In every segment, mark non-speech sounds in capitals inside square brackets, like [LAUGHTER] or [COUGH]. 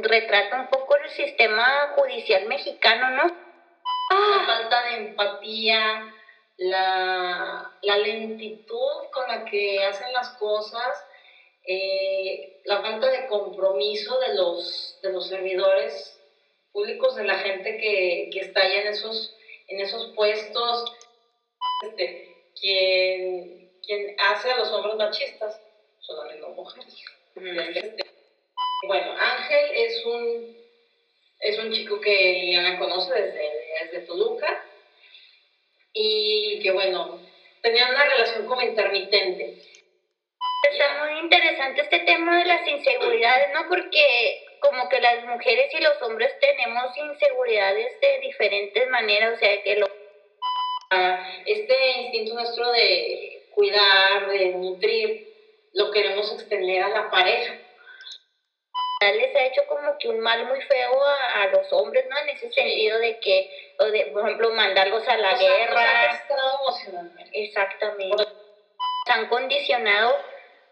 retrata un poco el sistema judicial mexicano, ¿no? La falta de empatía, la, la lentitud con la que hacen las cosas, eh, la falta de compromiso de los, de los servidores públicos, de la gente que, que está ahí en esos, en esos puestos, este, quien, quien hace a los hombres machistas son las mujeres. Este, bueno, Ángel es un, es un chico que Liliana conoce desde, desde Toluca y que bueno, tenían una relación como intermitente. Está muy interesante este tema de las inseguridades, ¿no? Porque como que las mujeres y los hombres tenemos inseguridades de diferentes maneras, o sea, que lo... Este instinto nuestro de cuidar, de nutrir, lo queremos extender a la pareja les ha hecho como que un mal muy feo a, los hombres, ¿no? En ese sentido de que, o de, por ejemplo, mandarlos a la guerra. Exactamente. Se han condicionado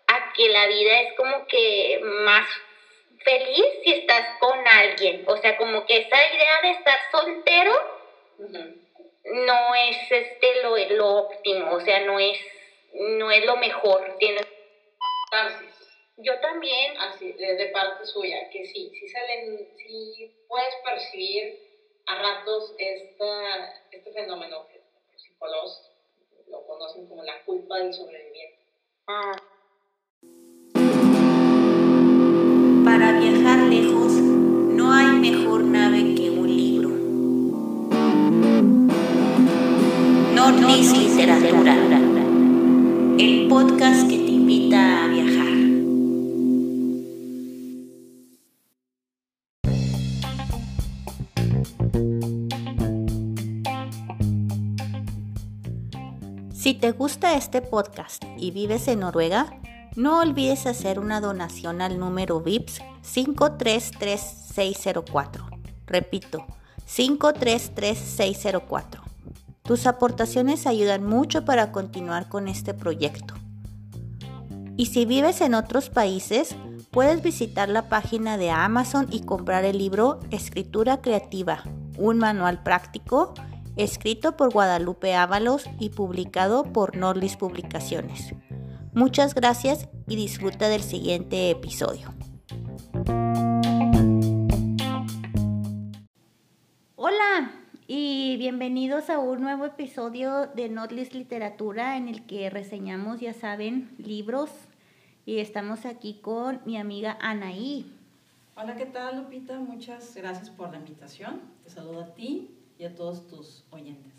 a que la vida es como que más feliz si estás con alguien. O sea, como que esa idea de estar soltero no es este lo, lo óptimo, o sea, no es, no es lo mejor. Tienes yo también. Así, de, parte suya, que sí, sí, salen, sí puedes percibir a ratos esta, este fenómeno que los psicólogos lo conocen como la culpa del sobreviviente. Ah. Para viajar lejos no hay mejor nave que un libro. Nordis Literatura, el podcast Si te gusta este podcast y vives en Noruega, no olvides hacer una donación al número VIPS 533604. Repito, 533604. Tus aportaciones ayudan mucho para continuar con este proyecto. Y si vives en otros países, puedes visitar la página de Amazon y comprar el libro Escritura Creativa, un manual práctico escrito por Guadalupe Ábalos y publicado por Norlis Publicaciones. Muchas gracias y disfruta del siguiente episodio. Hola y bienvenidos a un nuevo episodio de Notlis Literatura en el que reseñamos, ya saben, libros y estamos aquí con mi amiga Anaí. Hola, ¿qué tal Lupita? Muchas gracias por la invitación. Te saludo a ti y a todos tus oyentes.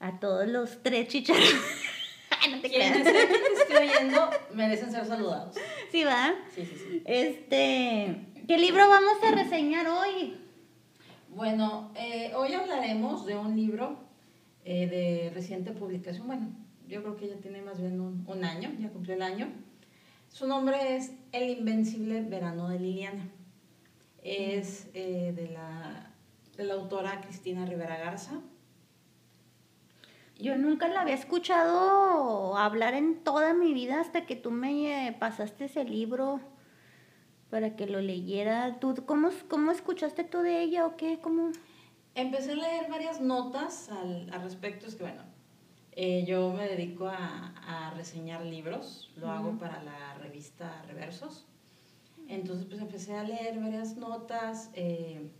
A todos los tres chicharrones. [LAUGHS] no te Quienes estoy [LAUGHS] oyendo merecen ser saludados. ¿Sí va? Sí, sí, sí. Este, ¿qué libro vamos a reseñar hoy? Bueno, eh, hoy hablaremos de un libro eh, de reciente publicación. Bueno, yo creo que ya tiene más bien un, un año, ya cumplió el año. Su nombre es El Invencible Verano de Liliana. Es eh, de la de la autora Cristina Rivera Garza. Yo nunca la había escuchado hablar en toda mi vida hasta que tú me pasaste ese libro para que lo leyera. ¿Tú, cómo, ¿Cómo escuchaste tú de ella o qué? ¿Cómo? Empecé a leer varias notas al, respecto. Es que, bueno, eh, yo me dedico a, a reseñar libros, lo hago para la revista Reversos. Entonces, pues empecé a leer varias notas. Eh,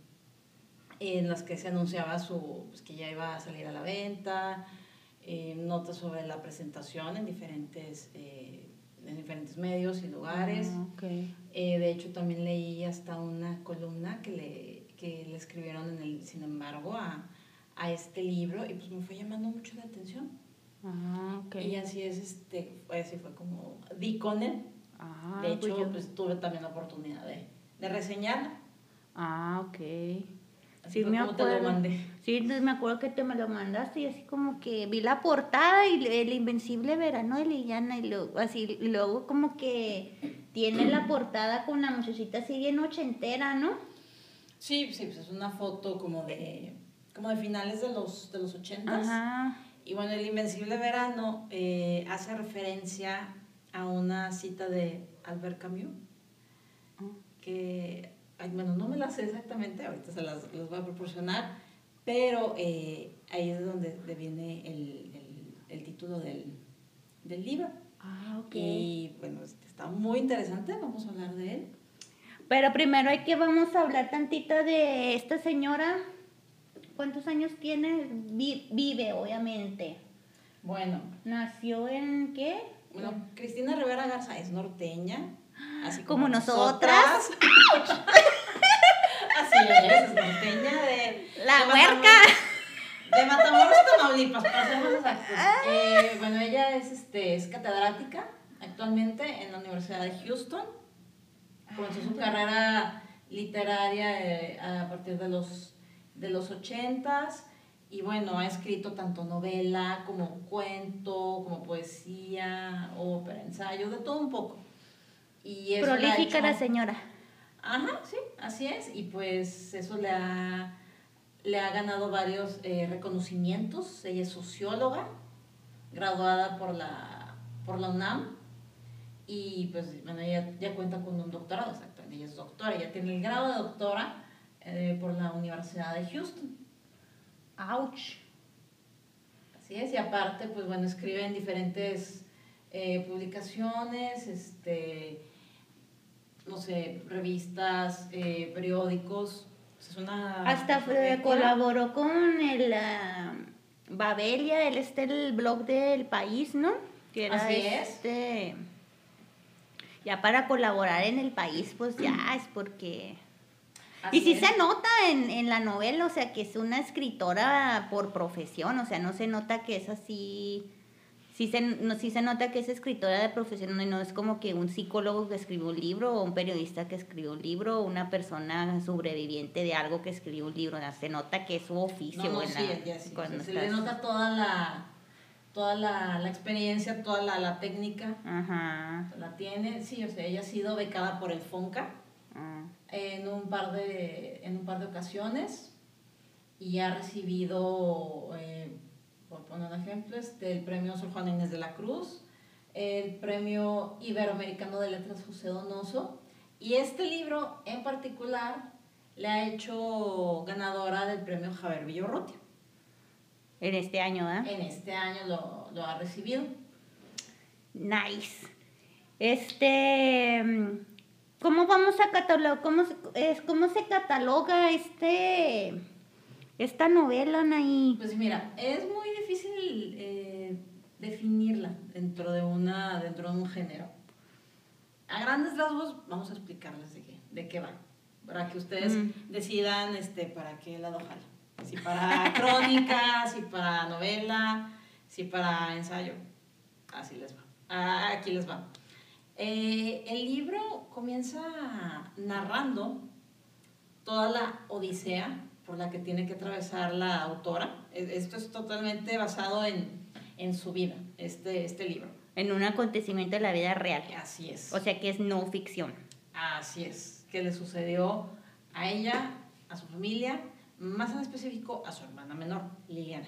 en las que se anunciaba su, pues, que ya iba a salir a la venta, eh, notas sobre la presentación en diferentes, eh, en diferentes medios y lugares. Ah, eh, de hecho, también leí hasta una columna que le, que le escribieron en el, sin embargo, a, a este libro y pues me fue llamando mucho la atención. Ah, Y así es, este, así fue como di con él. Ah, de pues hecho, pues, tuve también la oportunidad de, de reseñarla. Ah, ok. Sí, me acuerdo. Sí, me acuerdo que te me lo mandaste y así como que vi la portada y el invencible verano de Liliana y luego así luego como que tiene la portada con la muchachita así bien ochentera, ¿no? Sí, sí, pues es una foto como de como de finales de los de los ochentas. Ajá. Y bueno, el invencible verano eh, hace referencia a una cita de Albert Camus ah. Que bueno, no me las sé exactamente, ahorita se las, voy a proporcionar, pero eh, ahí es donde viene el, el, título del, del, libro. Ah, ok. Y bueno, este, está muy interesante, vamos a hablar de él. Pero primero hay que vamos a hablar tantito de esta señora. ¿Cuántos años tiene? vive, obviamente. Bueno. ¿Nació en qué? Bueno, Cristina Rivera Garza es norteña, así como, nosotras. [LAUGHS] así es, es norteña de... La huerca. De Matamoros, Tamaulipas, exactos. Eh, bueno, ella es, este, es catedrática actualmente en la Universidad de Houston. Comenzó su carrera literaria eh, a partir de los, de los 80s y bueno, ha escrito tanto novela como cuento, como poesía, ópera, ensayo, de todo un poco. Y Prolífica la señora. Ajá, sí, así es. Y pues eso le ha, le ha ganado varios eh, reconocimientos. Ella es socióloga, graduada por la, por la UNAM. Y pues, bueno, ella ya cuenta con un doctorado, exactamente. Ella es doctora, ella tiene el grado de doctora eh, por la Universidad de Houston. Ouch. Así es, y aparte, pues bueno, escribe en diferentes eh, publicaciones, este, no sé, revistas, eh, periódicos. Es una Hasta colaboró con el uh, Babelia, él está el blog del país, ¿no? Que era Así este, Ya para colaborar en el país, pues ya es porque y sí se nota en, en, la novela, o sea, que es una escritora por profesión, o sea, no se nota que es así, sí se, no, sí se nota que es escritora de profesión, no, no es como que un psicólogo que escribió un libro, o un periodista que escribió un libro, o una persona sobreviviente de algo que escribió un libro, o sea, se nota que es su oficio. No, sí, se le nota toda la toda la, la experiencia, toda la, la técnica, Ajá. la tiene, sí, o sea, ella ha sido becada por el FONCA, Ah. en, un par de, en un par de ocasiones y ha recibido, eh, por poner un ejemplo, este, el premio Sor Juana Inés de la Cruz, el premio Iberoamericano de Letras José Donoso y este libro en particular le ha hecho ganadora del premio Javier Villorrotia. En este año, ¿eh? En este año lo, lo ha recibido. Nice. Este, ¿Cómo vamos a catalogar, cómo, es, cómo se cataloga este, esta novela, Anaí? Pues mira, es muy difícil eh, definirla dentro de, una, dentro de un género. A grandes rasgos vamos a explicarles de qué, de qué va, para que ustedes decidan este, para qué lado jala. Si para [LAUGHS] crónica, si para novela, si para ensayo. Así les va. Ah, aquí les va. Eh, el libro comienza narrando toda la odisea por la que tiene que atravesar la autora. E, esto es totalmente basado en, su vida, este, este libro. En un acontecimiento de la vida real. Así es. O sea que es no ficción. Así es, que le sucedió a ella, a su familia, más en específico a su hermana menor, Liliana.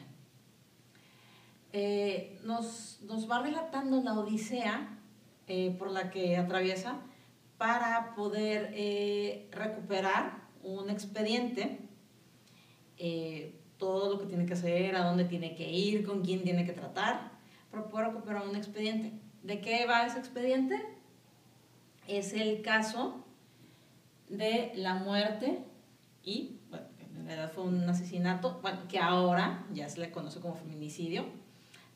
Eh, nos, nos va relatando la odisea eh, por la que atraviesa para poder eh, recuperar un expediente, eh, todo lo que tiene que hacer, a dónde tiene que ir, con quién tiene que tratar, para poder recuperar un expediente. ¿De qué va ese expediente? Es el caso de la muerte y, bueno, en realidad fue un asesinato, bueno, que ahora ya se le conoce como feminicidio,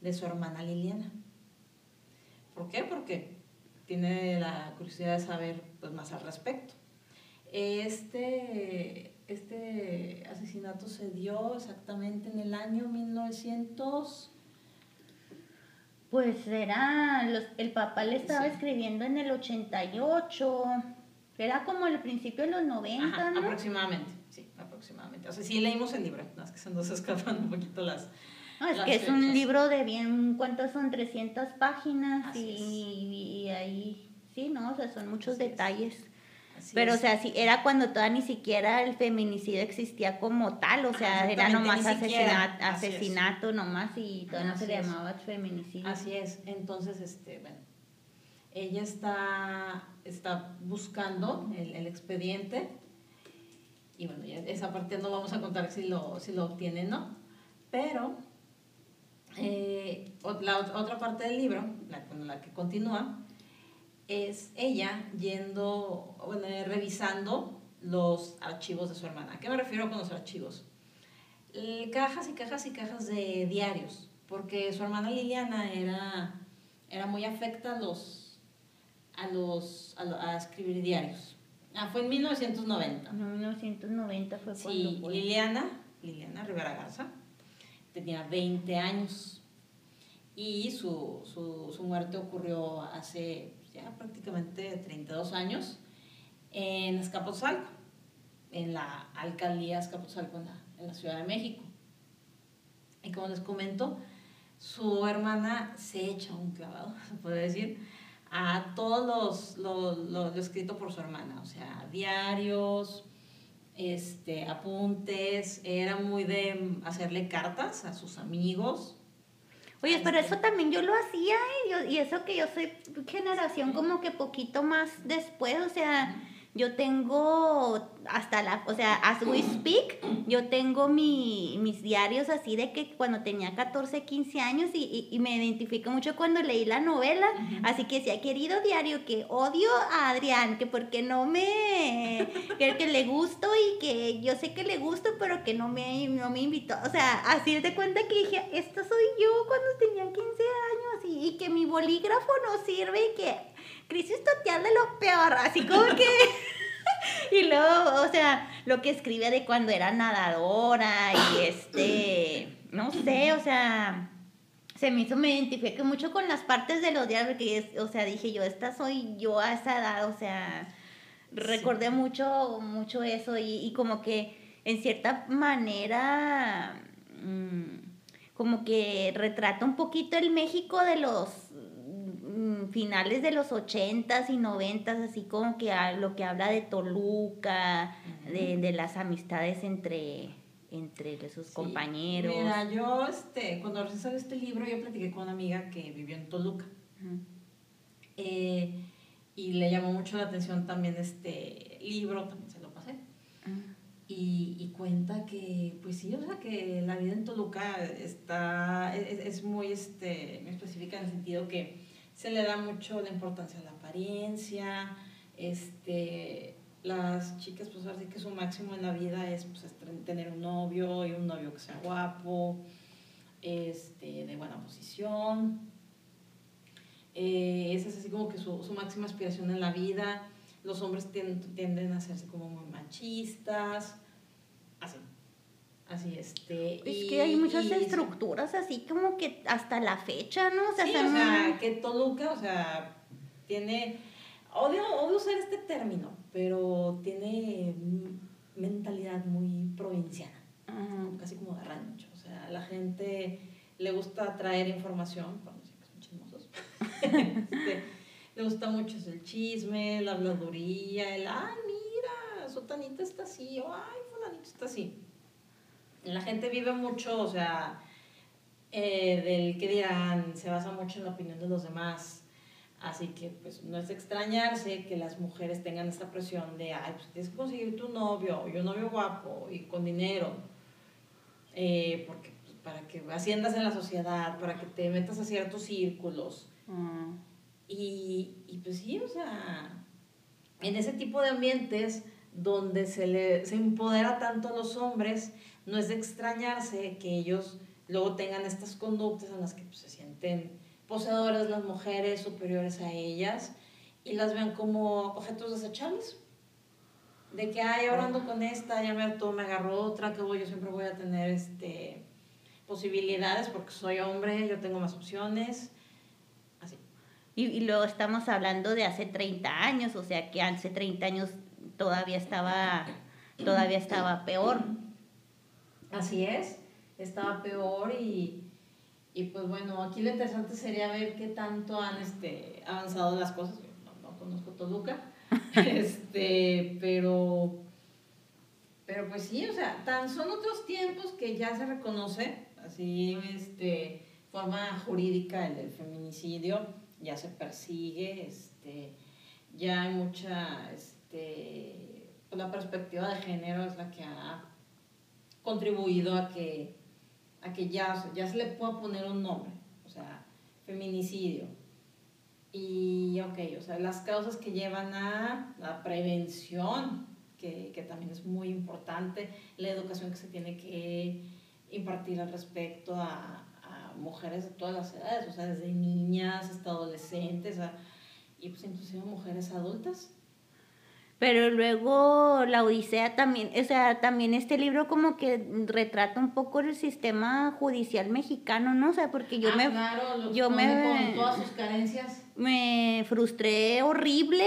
de su hermana Liliana. ¿Por qué? Porque tiene la curiosidad de saber pues, más al respecto. Este, este asesinato se dio exactamente en el año 1900. Pues era, el papá le estaba escribiendo en el 88, era como el principio de los 90, ¿no? Aproximadamente, sí, aproximadamente. O sea, sí leímos el libro, más que se nos [LAUGHS] escapan un poquito las, no, es que es un libro de bien, ¿cuántas son? 300 páginas y, ahí, sí, ¿no? O sea, son muchos detalles. Pero, o sea, sí, era cuando todavía ni siquiera el feminicidio existía como tal, o sea, era nomás asesinato, asesinato nomás y todavía no se le llamaba feminicidio. Así es, entonces, este, bueno, ella está, está buscando el, el expediente y bueno, esa parte no vamos a contar si lo, si lo obtiene no. Pero eh, la otra parte del libro, la, la que continúa, es ella yendo, bueno, revisando los archivos de su hermana. ¿A qué me refiero con los archivos? Cajas y cajas y cajas de diarios, porque su hermana Liliana era, era muy afecta a los, a, los, a, escribir diarios. Ah, fue en 1990. En 1990 fue cuando sí, Liliana, Liliana Rivera Garza, tenía 20 años y su, su, su muerte ocurrió hace ya prácticamente 32 años en Escapotzalco, en la alcaldía Escapotzalco en la, Ciudad de México. Y como les comento, su hermana se echa un clavado, [LAUGHS] se puede decir, a todos los, lo, escrito por su hermana, o sea, diarios, este, apuntes, era muy de hacerle cartas a sus amigos, Oye, pero eso también yo lo hacía y, y eso que yo soy generación como que poquito más después, o sea, yo tengo hasta la, o sea, as we speak, yo tengo mi, mis diarios así de que cuando tenía 14, 15 años y, y, me identifico mucho cuando leí la novela, así que decía, querido diario, que odio a Adrián, que porque no me, que, que le gusto y que yo sé que le gusto, pero que no me, no me invitó, o sea, así de cuenta que dije, esto soy yo cuando tenía 15 años y, y que mi bolígrafo no sirve y que crisis total de lo peor, así como que... [LAUGHS] y luego, o sea, lo que escribe de cuando era nadadora y este, no sé, o sea, se me hizo, me identifiqué mucho con las partes de los días, porque, o sea, dije yo, esta soy yo a esa edad, o sea, recordé mucho, mucho eso y, como que en cierta manera, mm, como que retrata un poquito el México de los finales de los ochentas y noventas, así como que lo que habla de Toluca, de, las amistades entre, entre sus compañeros. Mira, yo este, cuando recién salió este libro, yo platiqué con una amiga que vivió en Toluca. Eh, y le llamó mucho la atención también este libro, también se lo pasé. Y, y, cuenta que, pues sí, o sea, que la vida en Toluca está, es, es muy, este, muy específica en el sentido que se le da mucho la importancia a la apariencia, este, las chicas pues así que su máximo en la vida es pues, tener un novio y un novio que sea guapo, este, de buena posición. Eh, esa es así como que su, su, máxima aspiración en la vida. Los hombres tienden, tienden a hacerse como muy machistas. Así, este. Es que hay muchas estructuras así como que hasta la fecha, ¿no? O sea, sí, o sea, que Toluca, o sea, tiene. Odio, odio usar este término, pero tiene mentalidad muy provinciana, casi como de rancho. O sea, la gente le gusta traer información, cuando siempre son chismosos. [LAUGHS] este, le gusta mucho el chisme, la habladuría, el, ay, mira, sotanita está así, o ay, fulanito está así la gente vive mucho, o sea, eh, del que dirán, se basa mucho en la opinión de los demás. Así que pues no es extrañarse que las mujeres tengan esta presión de, ay, pues tienes que conseguir tu novio, y un novio guapo y con dinero, eh, porque pues, para que asciendas en la sociedad, para que te metas a ciertos círculos. Mm. Y, y, pues sí, o sea, en ese tipo de ambientes donde se, le, se empodera tanto a los hombres, no es de extrañarse que ellos luego tengan estas conductas en las que pues, se sienten poseedores las mujeres superiores a ellas y las ven como objetos desechables. De que, ay, ahora ando con esta, ya me me agarró otra, que voy, yo siempre voy a tener este, posibilidades porque soy hombre, yo tengo más opciones. Así. Y, y luego estamos hablando de hace 30 años, o sea que hace 30 años todavía estaba, todavía estaba peor. Así es, estaba peor y, pues bueno, aquí lo interesante sería ver qué tanto han este, avanzado las cosas. No, no conozco Toluca, [LAUGHS] este, pero, pero pues sí, o sea, tan son otros tiempos que ya se reconoce, así, este, forma jurídica el del feminicidio, ya se persigue, este, ya hay mucha, este, pues, la perspectiva de género es la que ha contribuido a que, a que ya, ya se le pueda poner un nombre, o sea, feminicidio. Y, ok, o sea, las causas que llevan a la prevención, que, que también es muy importante, la educación que se tiene que impartir al respecto a, a mujeres de todas las edades, o sea, desde niñas hasta adolescentes, y pues inclusive mujeres adultas. Pero luego la Odisea también, o sea, también este libro como que retrata un poco el sistema judicial mexicano, ¿no? O sea, porque yo Ah, me claro, yo me con todas sus carencias. me frustré horrible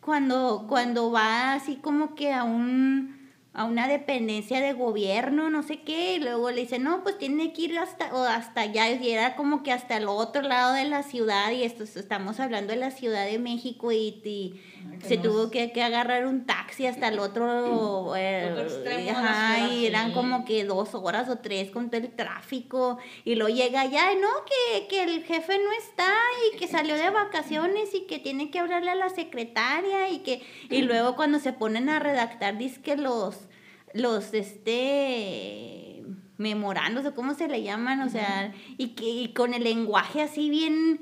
cuando cuando va así como que a un a una dependencia de gobierno, no sé qué, y luego le dice, no, pues tiene que ir hasta, o hasta allá, y era como que hasta el otro lado de la ciudad, y esto estamos hablando de la Ciudad de México, y, se tuvo que, que agarrar un taxi hasta el otro, eh, Otro extremo de la ajá, ciudad, y eran sí. como que dos horas o tres con todo el tráfico, y luego llega allá, y no, que, que el jefe no está, y que salió de vacaciones, y que tiene que hablarle a la secretaria, y que, y luego cuando se ponen a redactar, dice que los, los, este, memorandos, o cómo se le llaman, o sea, y que y con el lenguaje así bien,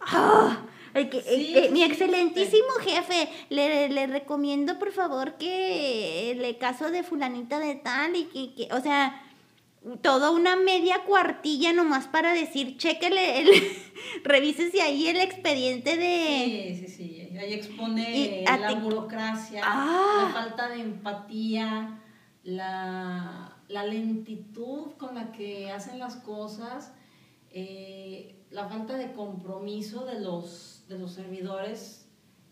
¡ah! Que- Sí, eh, mi sí, excelentísimo jefe, le, le recomiendo por favor que le caso de fulanita de tal y que, que o sea, toda una media cuartilla nomás para decir, chéquele, el, [LAUGHS] revísese ahí el expediente de... Sí, sí, sí. Ahí expone Y la burocracia, Ah. la falta de empatía, la, la lentitud con la que hacen las cosas, eh, la falta de compromiso de los, de los servidores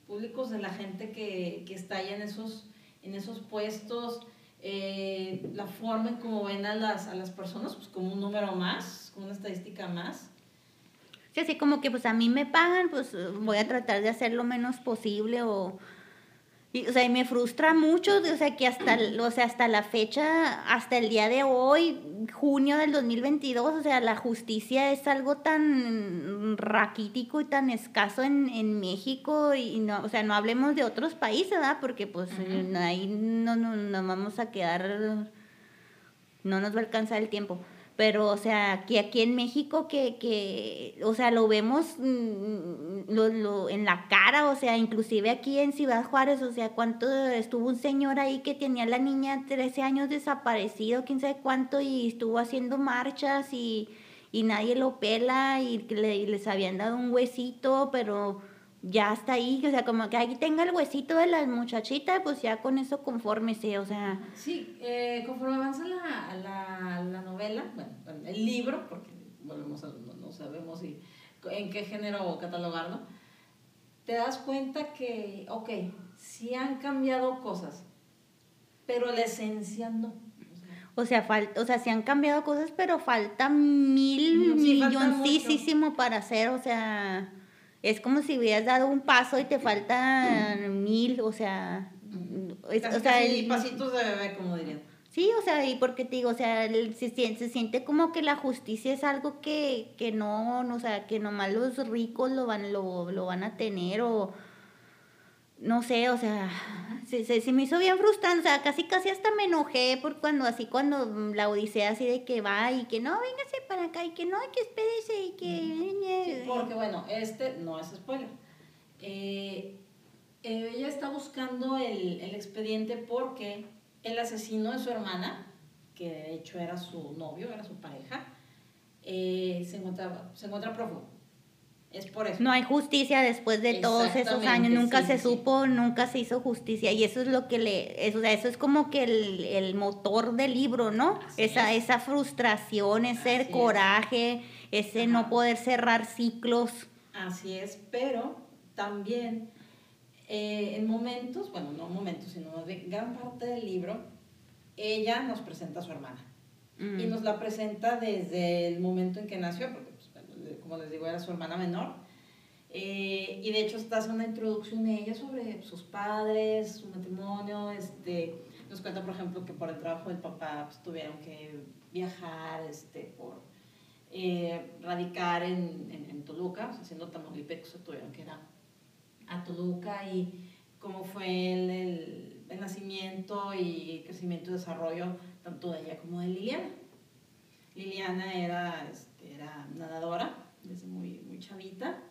públicos, de la gente que, que está ahí en esos, en esos puestos, eh, la forma en cómo ven a las, a las personas pues, como un número más, como una estadística más. Sí, así como que pues a mí me pagan, pues voy a tratar de hacer lo menos posible o... Y, o sea, y me frustra mucho, o sea, que hasta, o sea, hasta la fecha, hasta el día de hoy, junio del 2022, o sea, la justicia es algo tan raquítico y tan escaso en, en México y no, o sea, no hablemos de otros países, ¿verdad? Porque pues Ujú. ahí no, no, nos vamos a quedar, no nos va a alcanzar el tiempo. Pero, o sea, aquí, aquí en México que, que, o sea, lo vemos mm, lo, lo, en la cara, o sea, inclusive aquí en Ciudad Juárez, o sea, cuánto estuvo un señor ahí que tenía a la niña 13 años desaparecido, quién sabe cuánto, y estuvo haciendo marchas y, y nadie lo pela y, le, les habían dado un huesito, pero ya está ahí, o sea, como que ahí tenga el huesito de la muchachita, pues ya con eso confórmese, o sea, Sí, eh, conforme avanza la, la, la novela, bueno, el libro, porque volvemos a, no, no sabemos si, en qué género catalogarlo, te das cuenta que, ok, sí han cambiado cosas, pero la esencia no. O sea, falta, o sea, se han cambiado cosas, pero falta mil sí, milloncísimo para hacer, o sea, es como si hubieras dado un paso y te faltan [CLEARS THROAT] mil, o sea, es- casi, o sea, casi el- pasitos de bebé, como dirían. sí, o sea, y porque te digo, o sea, el- se, siente, se siente como que la justicia es algo que, que no, no, o sea, que nomás los ricos lo van, lo, lo van a tener o no sé, o sea, [LAUGHS] se, se, se me hizo bien frustrante, o sea, casi casi hasta me enojé por cuando así cuando mm, la odisea así de que va y que no, véngase para acá y que no, que espérese y que... Sí, porque bueno, este no es spoiler. Eh, eh, ella está buscando el, el expediente porque el asesino de su hermana, que de hecho era su novio, era su pareja, eh, se, encuentra, se encuentra prófugo. Es por eso. No hay justicia después de todos esos años, nunca sí, se sí. supo, nunca se hizo justicia y eso es lo que le, eso, eso es como que el, el motor del libro, ¿no? Así esa, es. esa frustración, ese Así es. coraje, ese Ajá. no poder cerrar ciclos. Así es, pero también eh, en momentos, bueno, no momentos, sino gran parte del libro, ella nos presenta a su hermana. y Mm. nos la presenta desde el momento en que nació, porque como les digo, era su hermana menor. Eh, y de hecho está hace una introducción de ella sobre sus padres, su matrimonio. Este, nos cuenta, por ejemplo, que por el trabajo del papá pues, tuvieron que viajar este, por eh, radicar en, en, en Toluca, o sea, siendo Tamaulipeco, se tuvieron que ir a, a Toluca y cómo fue el, el el nacimiento y crecimiento y desarrollo tanto de ella como de Liliana. Liliana era, este, era nadadora desde muy, muy chavita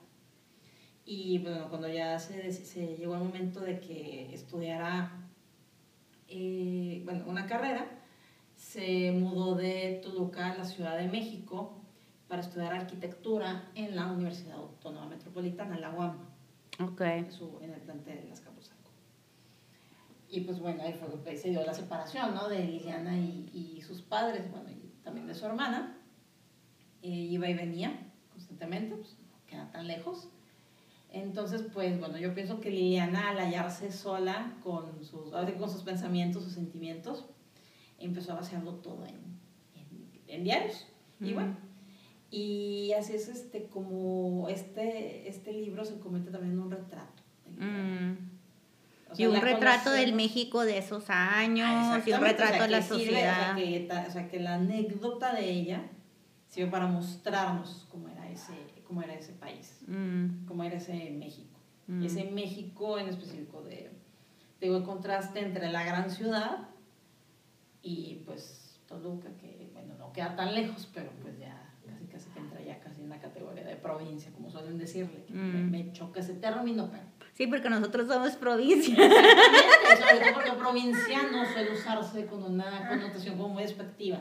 y bueno, cuando ya se, se llegó el momento de que estudiara eh, bueno, una carrera, se mudó de Toluca a la Ciudad de México para estudiar arquitectura en la Universidad Autónoma Metropolitana, la UAM. En el plantel de las Capuzanco. Y pues bueno, ahí fue que se dio la separación, ¿no? De Liliana y, sus padres, bueno, y también de su hermana. Eh, iba y venía constantemente, pues no queda tan lejos. Entonces, pues bueno, yo pienso que Liliana al hallarse sola con sus, con sus pensamientos, sus sentimientos, empezó a vaciarlo todo en, en, diarios. Y bueno, y así es este, como este, este libro se convierte también en un retrato. Mm. y un retrato del México de esos años, y un retrato de la sociedad. o, sea, que, la anécdota de ella sirve para mostrarnos cómo era ese, cómo era ese país, mm. cómo era ese México. Mm. Ese México en específico de, digo, el contraste entre la gran ciudad y pues Toluca, que bueno, no queda tan lejos, pero pues ya casi casi que entra ya casi en la categoría de provincia, como suelen decirle. Mm. me, choca ese término, pero... Sí, porque nosotros somos provincia. [LAUGHS] Exactamente, sobre todo porque provinciano suele usarse con una connotación como muy despectiva.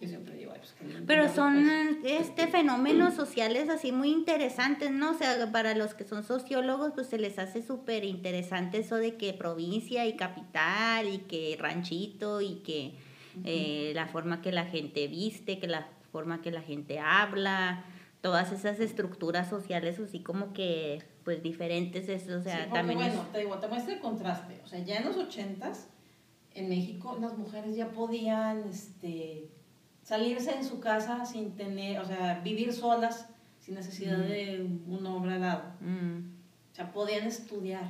Yo siempre digo, pues, Pero son este fenómenos sociales así muy interesantes, ¿no? O sea, para los que son sociólogos, pues se les hace súper interesante eso de que provincia y capital y que ranchito y que eh, la forma que la gente viste, que la forma que la gente habla, todas esas estructuras sociales así como que pues diferentes, eso, o sea, también bueno, te digo, te muestra el contraste, o sea, ya en los ochentas en México las mujeres ya podían, este, salirse en su casa sin tener, o sea, vivir solas sin necesidad de un hombre al lado. O sea, podían estudiar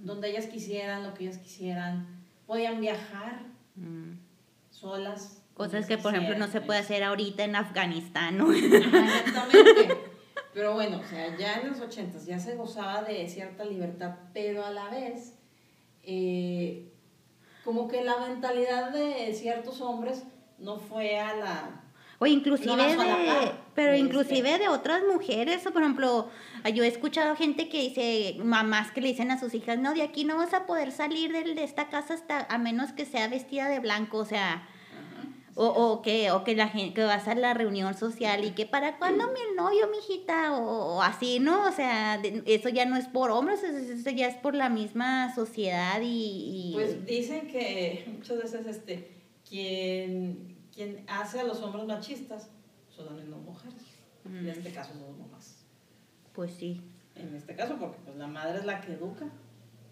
donde ellas quisieran, lo que ellas quisieran, podían viajar solas. Cosas que, por ejemplo, no se puede hacer ahorita en Afganistán, ¿no? exactamente. Pero bueno, o sea, ya en los ochentas ya se gozaba de cierta libertad, pero a la vez, eh, como que la mentalidad de ciertos hombres no fue a la... O inclusive de, pero inclusive de otras mujeres, por ejemplo, yo he escuchado gente que dice, mamás que le dicen a sus hijas, no, de aquí no vas a poder salir de, de esta casa hasta a menos que sea vestida de blanco, o sea, o, o, que, o que la gente que vas a la reunión social y que para cuándo mi novio, mijita, o, o así, ¿no? O sea, eso ya no es por hombres, eso ya es por la misma sociedad y, y... Pues dicen que muchas veces este quien, quien hace a los hombres machistas son las mismas mujeres. En mm. este caso son mamás. Pues sí. En este caso, porque pues la madre es la que educa.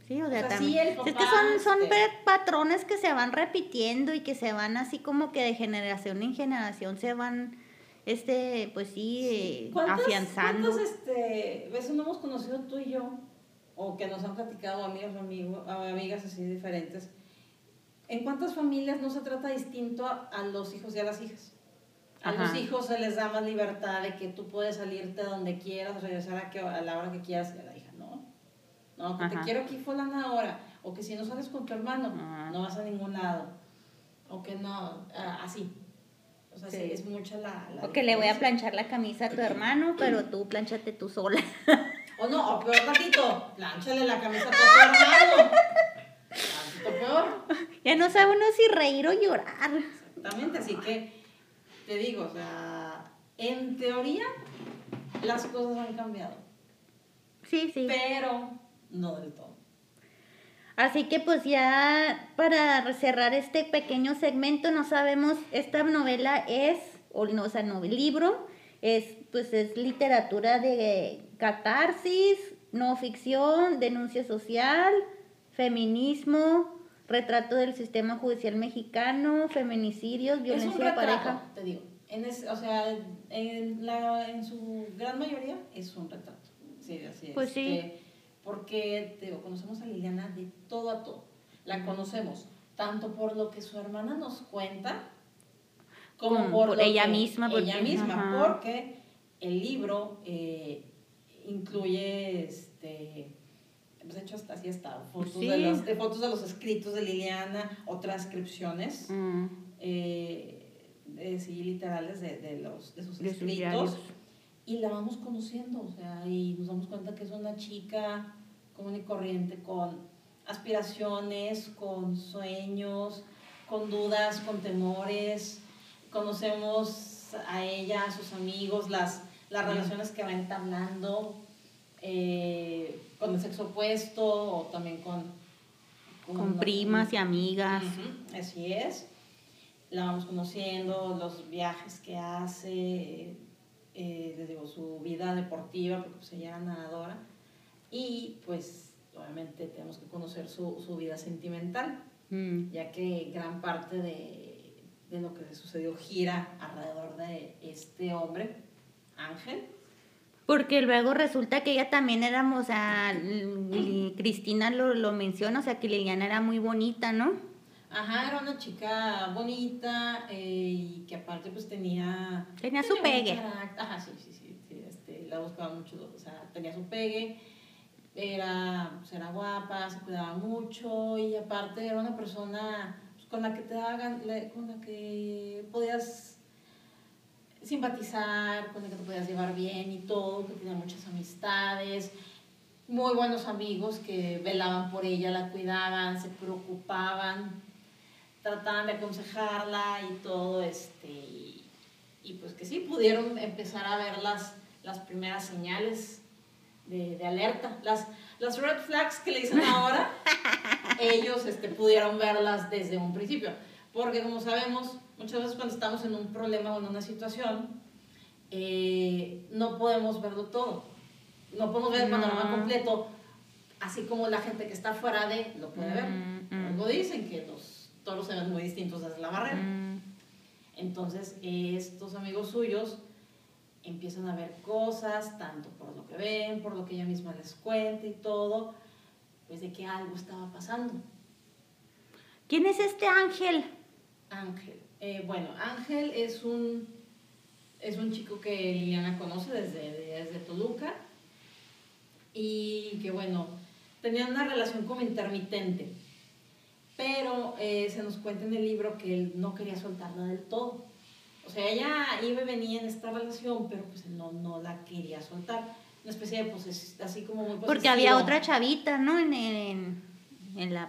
Sí, o sea, también. es que son, son este patrones que se van repitiendo y que se van así como que de generación en generación se van, este, pues sí, afianzando. ¿Cuántas este, veces no hemos conocido tú y yo? O que nos han platicado amigas o amigos, amigas así diferentes ¿En cuántas familias no se trata distinto a, los hijos y a las hijas? A los hijos se les da más libertad de que tú puedes salirte donde quieras, regresar a, que, a la hora que quieras, y a la hija no. No, que te quiero aquí fulana ahora, o que si no sales con tu hermano, no vas a ningún lado. O que no, así. O sea, sí. es mucha la, O que le voy a planchar la camisa a tu hermano, pero tú planchate tú sola. o no, o peor ratito, planchale la camisa a tu hermano. Ya no sabe uno si reír o llorar. Exactamente, así que te digo, o sea, en teoría las cosas han cambiado. Sí, sí. Pero no del todo. Así que pues ya para cerrar este pequeño segmento, no sabemos, esta novela es, o no, o sea, no, libro, es pues es literatura de catarsis, no ficción, denuncia social, feminismo, retrato del sistema judicial mexicano, feminicidios, violencia de pareja. Te digo, en o sea, en, la, en su gran mayoría es un retrato. Sí, así es. Pues sí. Este, porque te digo, conocemos a Liliana de todo a todo. La conocemos tanto por lo que su hermana nos cuenta, como, por, ella misma. Porque, ella misma, porque el libro eh, incluye este hemos hecho hasta así hasta fotos, de los, de fotos de los escritos de Liliana o transcripciones. Mm. Eh, sí, literales de, de, los, de sus escritos. y la vamos conociendo, o sea, y nos damos cuenta que es una chica común y corriente con aspiraciones, con sueños, con dudas, con temores. Conocemos a ella, a sus amigos, las, las relaciones que va entablando eh, con el sexo opuesto o también con... Con, primas y amigas. así es. La vamos conociendo, los viajes que hace, eh, les digo, su vida deportiva, porque pues ella era nadadora. Y pues obviamente tenemos que conocer su, su vida sentimental, mm. ya que gran parte de, de lo que le sucedió gira alrededor de este hombre, Ángel. Porque luego resulta que ella también era, o sea, Cristina lo, lo menciona, o sea, que Liliana era muy bonita, ¿no? Ajá, era una chica bonita eh, y que aparte pues tenía... Tenía, su pegue. Ajá, sí, sí, sí, este, la buscaba mucho, o sea, tenía su pegue, era, pues, era guapa, se cuidaba mucho y aparte era una persona pues, con la que te daban, con la que podías simpatizar, con el que te podías llevar bien y todo, que tenía muchas amistades, muy buenos amigos que velaban por ella, la cuidaban, se preocupaban, trataban de aconsejarla y todo, este, y, pues que sí, pudieron empezar a ver las, las primeras señales de, de, alerta, las, las red flags que le dicen [LAUGHS] ahora, ellos este, pudieron verlas desde un principio, porque como sabemos, muchas veces cuando estamos en un problema o en una situación, eh, no podemos verlo todo. No podemos ver el panorama completo, así como la gente que está fuera de lo puede ver. Mm, mm. Luego dicen que los toros se ven muy distintos desde la barrera. Mm. Entonces, estos amigos suyos empiezan a ver cosas, tanto por lo que ven, por lo que ella misma les cuenta y todo, pues de que algo estaba pasando. ¿Quién es este ángel? Ángel. Eh, bueno, Ángel es un, es un chico que Liliana conoce desde, desde Toluca y que, bueno, tenía una relación como intermitente, pero eh, se nos cuenta en el libro que él no quería soltarla del todo. O sea, ella iba y venía en esta relación, pero pues él no, no la quería soltar. Una especie de pues así como muy Porque había otra chavita, ¿no? En, en, en la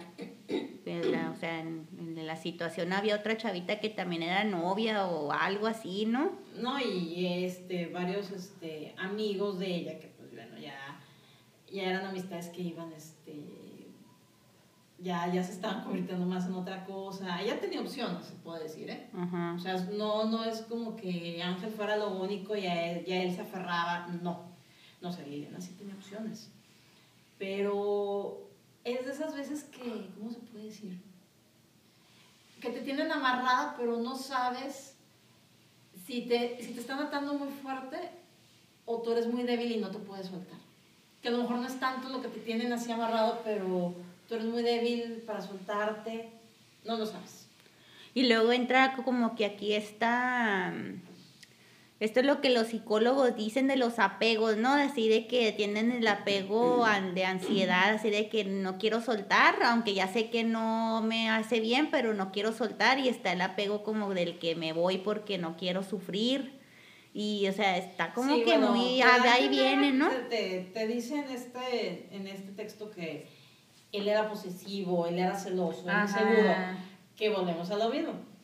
o sea, en, la situación había otra chavita que también era novia o algo así, ¿no? No, y este, varios este, amigos de ella que pues bueno, ya, ya eran amistades que iban, este, ya, ya se estaban convirtiendo más en otra cosa. Ella tenía opciones, se puede decir, ¿eh? O sea, no, no es como que Ángel fuera lo único y a él, ya él se aferraba, no. No sé, Liliana sí tenía opciones. Pero es de esas veces que, ¿cómo se puede decir? Que te tienen amarrada, pero no sabes si te, si te están atando muy fuerte o tú eres muy débil y no te puedes soltar. Que a lo mejor no es tanto lo que te tienen así amarrado, pero tú eres muy débil para soltarte, no lo sabes. Y luego entra como que aquí está esto es lo que los psicólogos dicen de los apegos, ¿no? Así de que tienen el apego de ansiedad, así de que no quiero soltar, aunque ya sé que no me hace bien, pero no quiero soltar y está el apego como del que me voy porque no quiero sufrir. Y, o sea, está como que muy ahí viene, ¿no? Te, te, dice en este, en este texto que él era posesivo, él era celoso, inseguro, que volvemos a lo mismo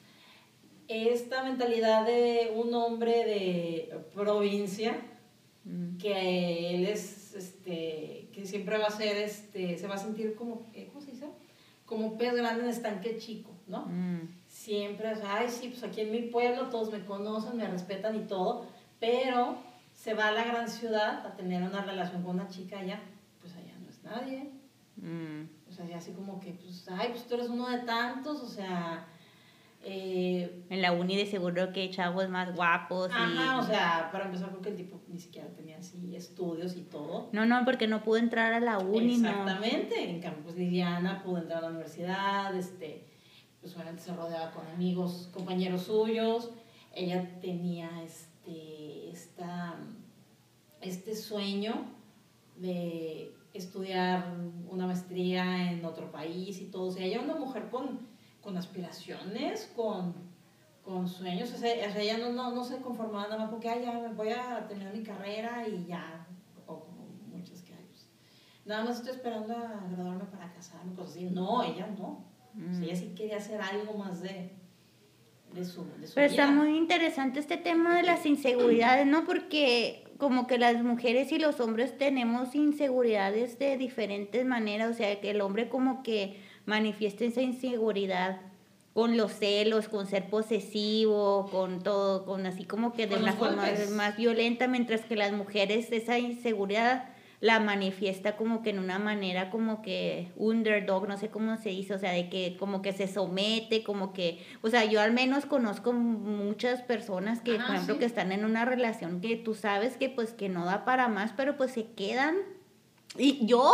esta mentalidad de un hombre de provincia, mm. que él es, este, que siempre va a ser, este, se va a sentir como, eh, ¿cómo se dice? Como pez grande en estanque chico, ¿no? Mm. Siempre, ay, sí, pues aquí en mi pueblo todos me conocen, me respetan y todo, pero se va a la gran ciudad a tener una relación con una chica allá, pues allá no es nadie. Mm. O sea, así como que, pues, ay, pues tú eres uno de tantos, o sea, eh, en la uni de seguro que chavos más guapos. Ajá, o sea, para empezar porque el tipo ni siquiera tenía así estudios y todo. No, no, porque no pudo entrar a la uni, Exactamente, en cambio pues Liliana pudo entrar a la universidad, este, pues obviamente se rodeaba con amigos, compañeros suyos, ella tenía este, esta, este sueño de, estudiar una maestría en otro país y todo. O sea, ella es una mujer con, con aspiraciones, con, con sueños. O sea, ella no, no, no se conformaba nada más porque ah, ya voy a terminar mi carrera y ya, o como muchas que hay. Pues, nada más estoy esperando a graduarme para casarme, cosas así. No, ella no. O sea, ella sí quería hacer algo más de, de su, de su Pero vida. está muy interesante este tema de las inseguridades, ¿no? Porque como que las mujeres y los hombres tenemos inseguridades de diferentes maneras, o sea, que el hombre como que manifiesta esa inseguridad con los celos, con ser posesivo, con todo, con así como que de una forma más violenta, mientras que las mujeres esa inseguridad la manifiesta como que en una manera como que underdog, no sé cómo se dice, o sea, de que como que se somete, como que, o sea, yo al menos conozco muchas personas que, por ejemplo, sí. que están en una relación que tú sabes que pues que no da para más, pero pues se quedan. Y yo, [LAUGHS] o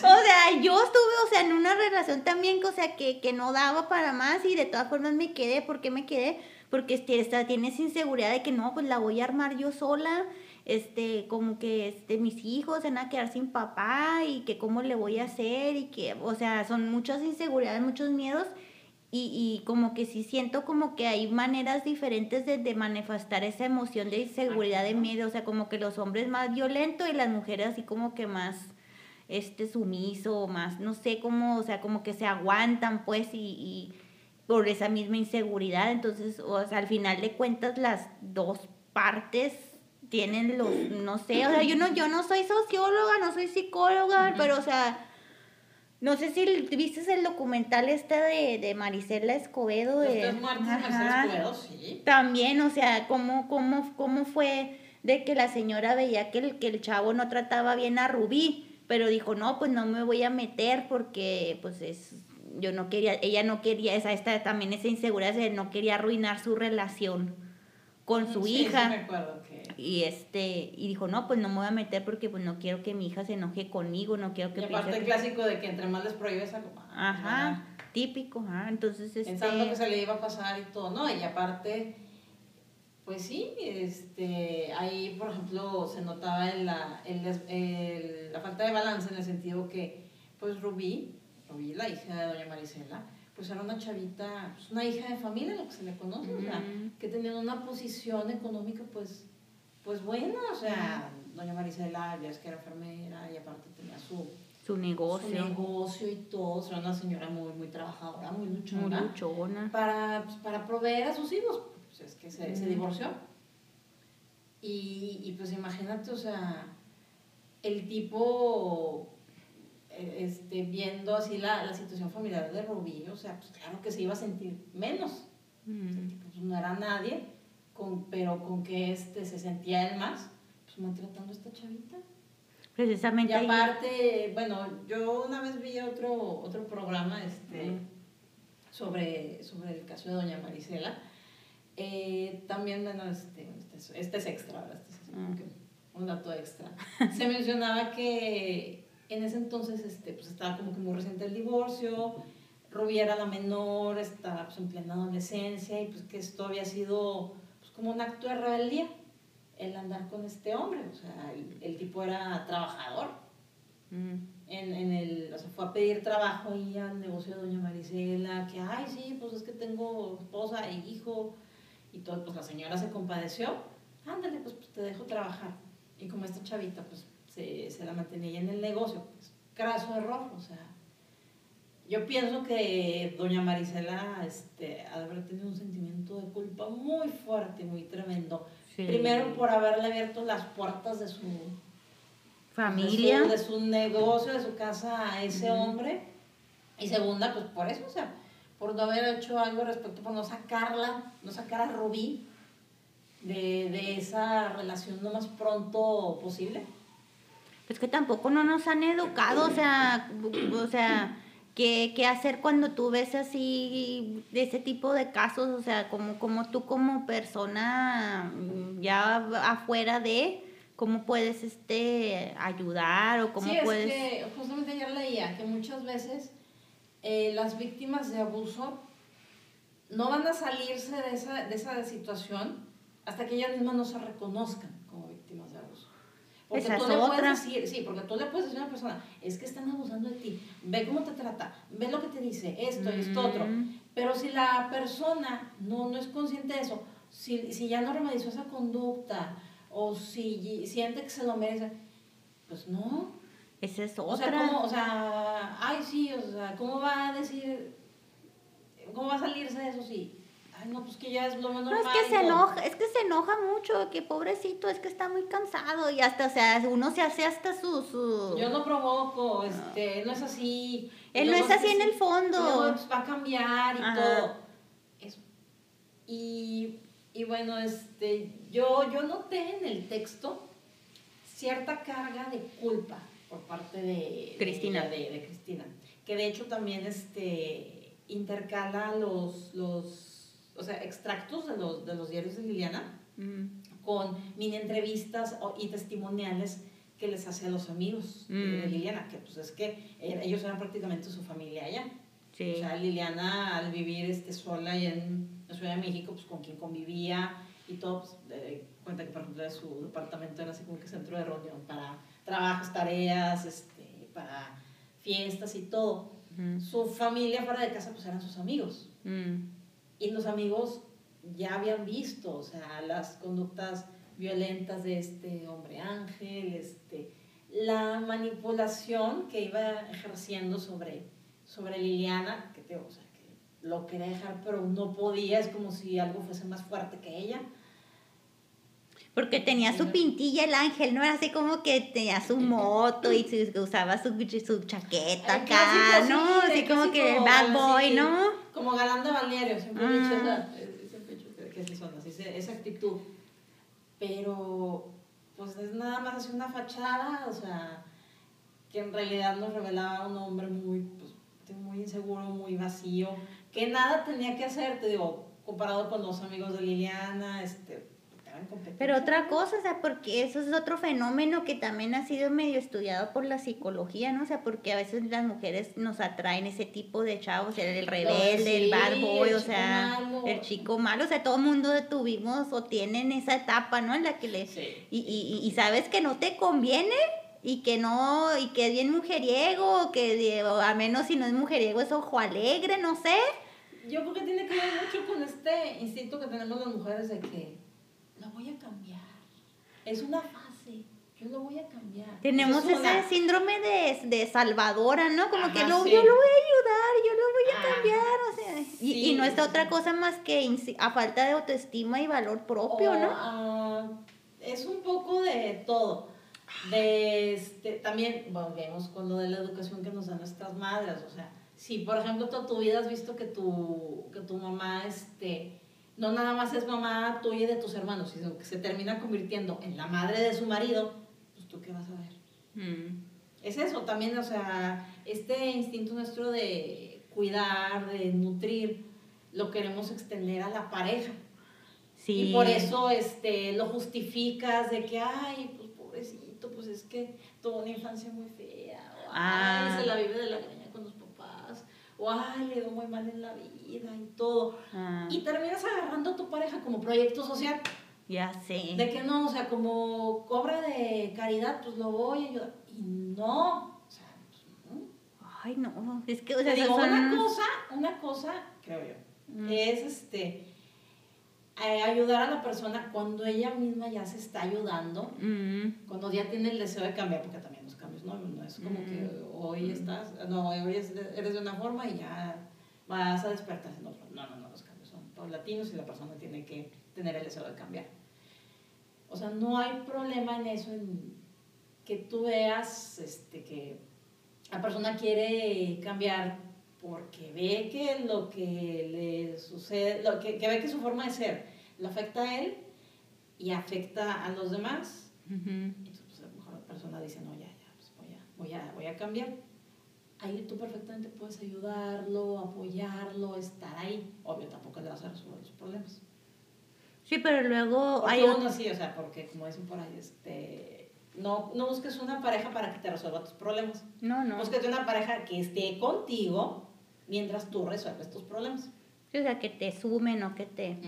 sea, yo estuve, o sea, en una relación también, que, o sea, que, que no daba para más y de todas formas me quedé. ¿Por qué me quedé? Porque este, esta- tienes inseguridad de que no, pues la voy a armar yo sola. Este, como que este, mis hijos se van a quedar sin papá y que cómo le voy a hacer y que, o sea, son muchas inseguridades, muchos miedos. Y, y como que sí siento como que hay maneras diferentes de, de manifestar esa emoción de inseguridad, de miedo. O sea, como que los hombres más violentos y las mujeres así como que más este sumiso, más, no sé cómo, o sea, como que se aguantan pues y, y por esa misma inseguridad. Entonces, o sea, al final de cuentas las dos partes tienen los, no sé, o sea, yo no, yo no soy socióloga, no soy psicóloga, pero o sea, no sé si viste el documental este de, de Marisela Escobedo. De, Ajá. Escobedo, sí. También, o sea, cómo, cómo, cómo fue de que la señora veía que el, que el chavo no trataba bien a Rubí, pero dijo, no, pues no me voy a meter porque, pues es, yo no quería, ella no quería, esa, esta también esa inseguridad, no quería arruinar su relación con su Sí, sí hija. me acuerdo. Y este, y dijo, no, pues no me voy a meter porque pues no quiero que mi hija se enoje conmigo, no quiero que Y aparte el que- clásico de que entre más les prohíbes algo, Ajá, típico, ajá, entonces este... pensando que se le iba a pasar y todo, ¿no? Y aparte, pues sí, este, ahí, por ejemplo, se notaba en la, el des- el- la falta de balance en el sentido que, pues Rubí, Rubí, la hija de doña Marisela, pues era una chavita, pues una hija de familia, lo que se le conoce, o sea, que tenía una posición económica, pues, pues buena, o sea, doña Marisela, ya es que era enfermera y aparte tenía su, su su negocio, negocio y todo, o sea, una señora muy, muy trabajadora, muy muy luchona, luchona. para, pues, para proveer a sus hijos, pues es que se, se divorció. Y, y pues imagínate, o sea, el tipo, eh, este, viendo así la, la situación familiar de Rubí, o sea, pues claro que se iba a sentir menos. O sea, Mm. tipo, pues, no era nadie, con, pero con que este se sentía él más, pues maltratando a esta chavita. Precisamente Y aparte, bueno, yo una vez vi otro, otro programa este, sobre, sobre el caso de Doña Marisela. Eh, también, bueno, este, este, es- este es extra, ¿verdad? Este es que un dato extra. [LAUGHS] Se mencionaba que en ese entonces este, pues estaba como que muy reciente el divorcio, Rubí era la menor, estaba pues, en plena adolescencia y pues que esto había sido como un acto de rebeldía el andar con este hombre. O sea, el, el tipo era trabajador. Mm. En, en el, o sea, fue a pedir trabajo ahí al negocio de Doña Marisela, que, ay, sí, pues es que tengo esposa e hijo, y todo, pues la señora se compadeció, ándale, pues, pues te dejo trabajar. Y como esta chavita, pues se, se la mantenía en el negocio, pues, graso error, o sea, yo pienso que Doña Marisela este, ha de haber tenido un sentimiento de culpa muy fuerte, muy tremendo. Sí. Primero por haberle abierto las puertas de su, familia. de su, de su negocio, de su casa a ese hombre. Y segunda, pues por eso, o sea, por no haber hecho algo respecto, por no sacarla, no sacar a Rubí de, de esa relación lo más pronto posible. Es que tampoco no nos han educado, o sea, o sea, ¿qué, qué hacer cuando tú ves así ese tipo de casos? O sea, como, como tú como persona mm, ya afuera de, ¿cómo puedes este ayudar o cómo sí, puedes... es que justamente ayer leía que muchas veces eh, las víctimas de abuso no van a salirse de esa, de esa situación hasta que ellas mismas no se reconozcan Porque tú le puedes decir, sí, porque tú le puedes decir a una persona, es que están abusando de ti, ve cómo te trata, ve lo que te dice, esto y esto otro. Mm. Pero si la persona no, no es consciente de eso, si, si ya no remedizó esa conducta, o si siente que se lo merece, pues no. Esa es otra. O sea, ¿cómo, o sea, ay, sí, o sea, ¿cómo va a decir, cómo va a salirse de eso si no, pues que ya es lo menos No, es que se enoja, es que se enoja mucho, que pobrecito, es que está muy cansado y hasta, o sea, uno se hace hasta su... su... Yo no provoco, este, no es así. Él no es así en el fondo. pues, va a cambiar y todo. y, y bueno, este, yo, yo noté en el texto cierta carga de culpa por parte de Cristina. De, de, Cristina. Que de hecho también este, intercala los, los o sea, extractos de los, de los diarios de Liliana mm. con mini entrevistas y testimoniales que les hace a los amigos de mm. Liliana, que pues es que ellos eran prácticamente su familia allá. O sea, Liliana al vivir este, sola en la Ciudad de México, pues con quien convivía y todo, pues, cuenta que por ejemplo su departamento era así como que centro de reunión para trabajos, tareas, este, para fiestas y todo. Su familia fuera de casa pues eran sus amigos. Y los amigos ya habían visto, o sea, las conductas violentas de este hombre ángel, este, la manipulación que iba ejerciendo sobre, sobre Liliana, que, te, o sea, que lo quería dejar, pero no podía, es como si algo fuese más fuerte que ella. Porque tenía su pintilla el ángel, ¿no? Era así como que tenía su moto y usaba su, su chaqueta acá, ¿no? Así como que bad boy, ¿no? Como galán de balneario, siempre he dicho, esa, siempre he dicho que, que son así, esa actitud. Pero, pues es nada más así una fachada, o sea, que en realidad nos revelaba un hombre muy, pues, muy inseguro, muy vacío, que nada tenía que hacer, te digo, comparado con los amigos de Liliana, este, pero otra cosa, o sea, porque eso es otro fenómeno que también ha sido medio estudiado por la psicología, ¿no? O sea, porque a veces las mujeres nos atraen ese tipo de chavos, el rebelde, el bad boy, o sea, el chico malo, o sea, todo el mundo tuvimos o tienen esa etapa, ¿no? En la que le... Y, y, y sabes que no te conviene y que no, y que es bien mujeriego, que o a menos si no es mujeriego es ojo alegre, no sé. Yo creo que tiene que ver mucho con este instinto que tenemos las mujeres de que lo voy a cambiar. Es una fase. Yo lo voy a cambiar. Tenemos ese síndrome de, de, salvadora, ¿no? Como que lo, yo lo voy a ayudar, yo lo voy a cambiar. O sea, y, y, no está otra cosa más que a falta de autoestima y valor propio, ¿no? Ah, es un poco de todo. De este, también volvemos con lo de la educación que nos dan nuestras madres. O sea, si por ejemplo toda tu vida has visto que tu, que tu mamá este, no nada más es mamá tuya y de tus hermanos, sino que se termina convirtiendo en la madre de su marido, pues tú qué vas a ver. Mm. Es eso también, o sea, este instinto nuestro de cuidar, de nutrir, lo queremos extender a la pareja. Sí. Y por eso este, lo justificas de que, ay, pues pobrecito, pues es que tuvo una infancia muy fea, o, ay, se la vive de la greña con los papás, o ay, le dio muy mal en la vida y todo. Ah. Y terminas agarrando a tu pareja como proyecto social. Ya sé. De que no, o sea, como cobra de caridad, pues lo voy a ayudar. Y no, o sea, pues no. Ay, no, es que, o sea, digo, una cosa, una cosa, creo yo, mm. es este, eh, ayudar a la persona cuando ella misma ya se está ayudando, mm. cuando ya tiene el deseo de cambiar, porque también los cambios, no, no es como que mm. hoy estás, no, hoy eres de una forma y ya vas a despertar. No, no, no, los cambios son paulatinos y la persona tiene que tener el deseo de cambiar. O sea, no hay problema en eso, en que tú veas este, que la persona quiere cambiar porque ve que lo que le sucede, lo que, que ve que su forma de ser le afecta a él y afecta a los demás. Entonces, pues, a lo mejor la persona dice, no, ya, ya, pues voy a, voy a, voy a cambiar ahí tú perfectamente puedes ayudarlo, apoyarlo, estar ahí. Obvio, tampoco le vas a resolver los problemas. Sí, pero luego hay... Uno sí, o sea, porque como dicen por ahí, este, no, no busques una pareja para que te resuelva tus problemas. No, no. Busques una pareja que esté contigo mientras tú resuelves tus problemas. Sí, o sea, que te sumen o que te...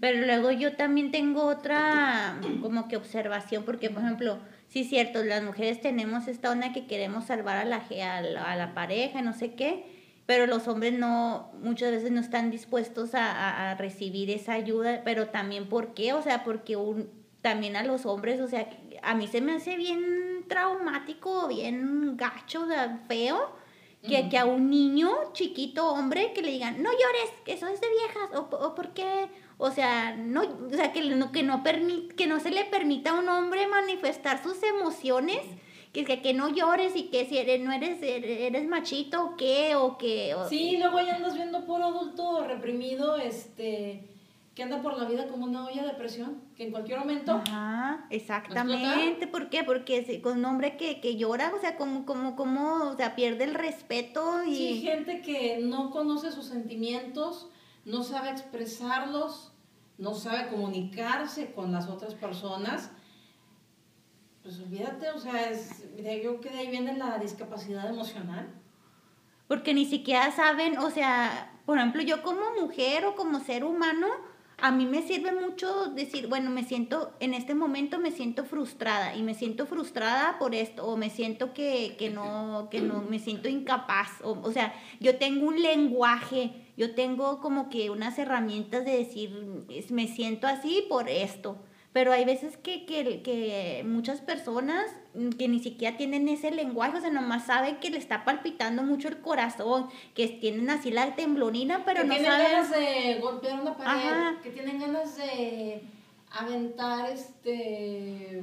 Pero luego yo también tengo otra como que observación, porque por ejemplo, sí, cierto, las mujeres tenemos esta onda que queremos salvar a la, a la, a la pareja, no sé qué, pero los hombres no, muchas veces no están dispuestos a, a, recibir esa ayuda, pero también, ¿por qué? O sea, porque un, también a los hombres, o sea, a mí se me hace bien traumático, bien gacho, o feo, que, que a un niño chiquito, hombre, que le digan, no llores, que eso es de viejas, o, o por qué, o sea, no, o sea, que no, que no, que no se le permita a un hombre manifestar sus emociones, que, que, que no llores y que si eres, no eres, eres machito o qué, o que... sí, luego ya andas viendo por adulto reprimido, este que anda por la vida como una olla de presión, que en cualquier momento... Ajá, exactamente. ¿Por qué? Porque con un hombre que, que llora, o sea, como, como, como, o sea, pierde el respeto y... Sí, gente que no conoce sus sentimientos, no sabe expresarlos, no sabe comunicarse con las otras personas, pues olvídate, o sea, es, yo creo que de ahí viene la discapacidad emocional. Porque ni siquiera saben, o sea, por ejemplo, yo como mujer o como ser humano, a mí me sirve mucho decir, bueno, me siento, en este momento me siento frustrada y me siento frustrada por esto, o me siento que, que no, que no, me siento incapaz, o, o sea, yo tengo un lenguaje yo tengo como que unas herramientas de decir, me siento así por esto. Pero hay veces que, que, que muchas personas que ni siquiera tienen ese lenguaje, o sea, nomás saben que le está palpitando mucho el corazón, que tienen así la temblonina, pero que no tienen saben... ganas de golpear una pared, que tienen ganas de aventar este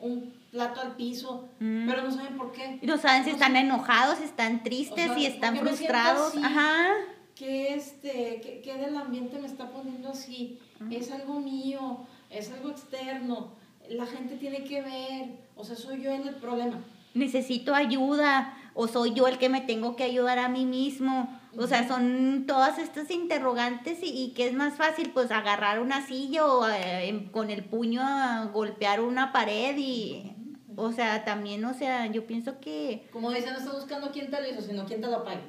un plato al piso, mm. pero no saben por qué. No saben si están enojados, si están tristes, si están frustrados. Ajá que este, que, del ambiente me está poniendo así, es algo mío, es algo externo, la gente tiene que ver, o sea, soy yo el problema. Necesito ayuda, o soy yo el que me tengo que ayudar a mí mismo. O sea, son todas estas interrogantes y, y que es más fácil pues agarrar una silla o eh, con el puño a golpear una pared y... O sea, también, o sea, yo pienso que... Como dicen, no estás buscando quién te lo hizo, sino quién te lo pague.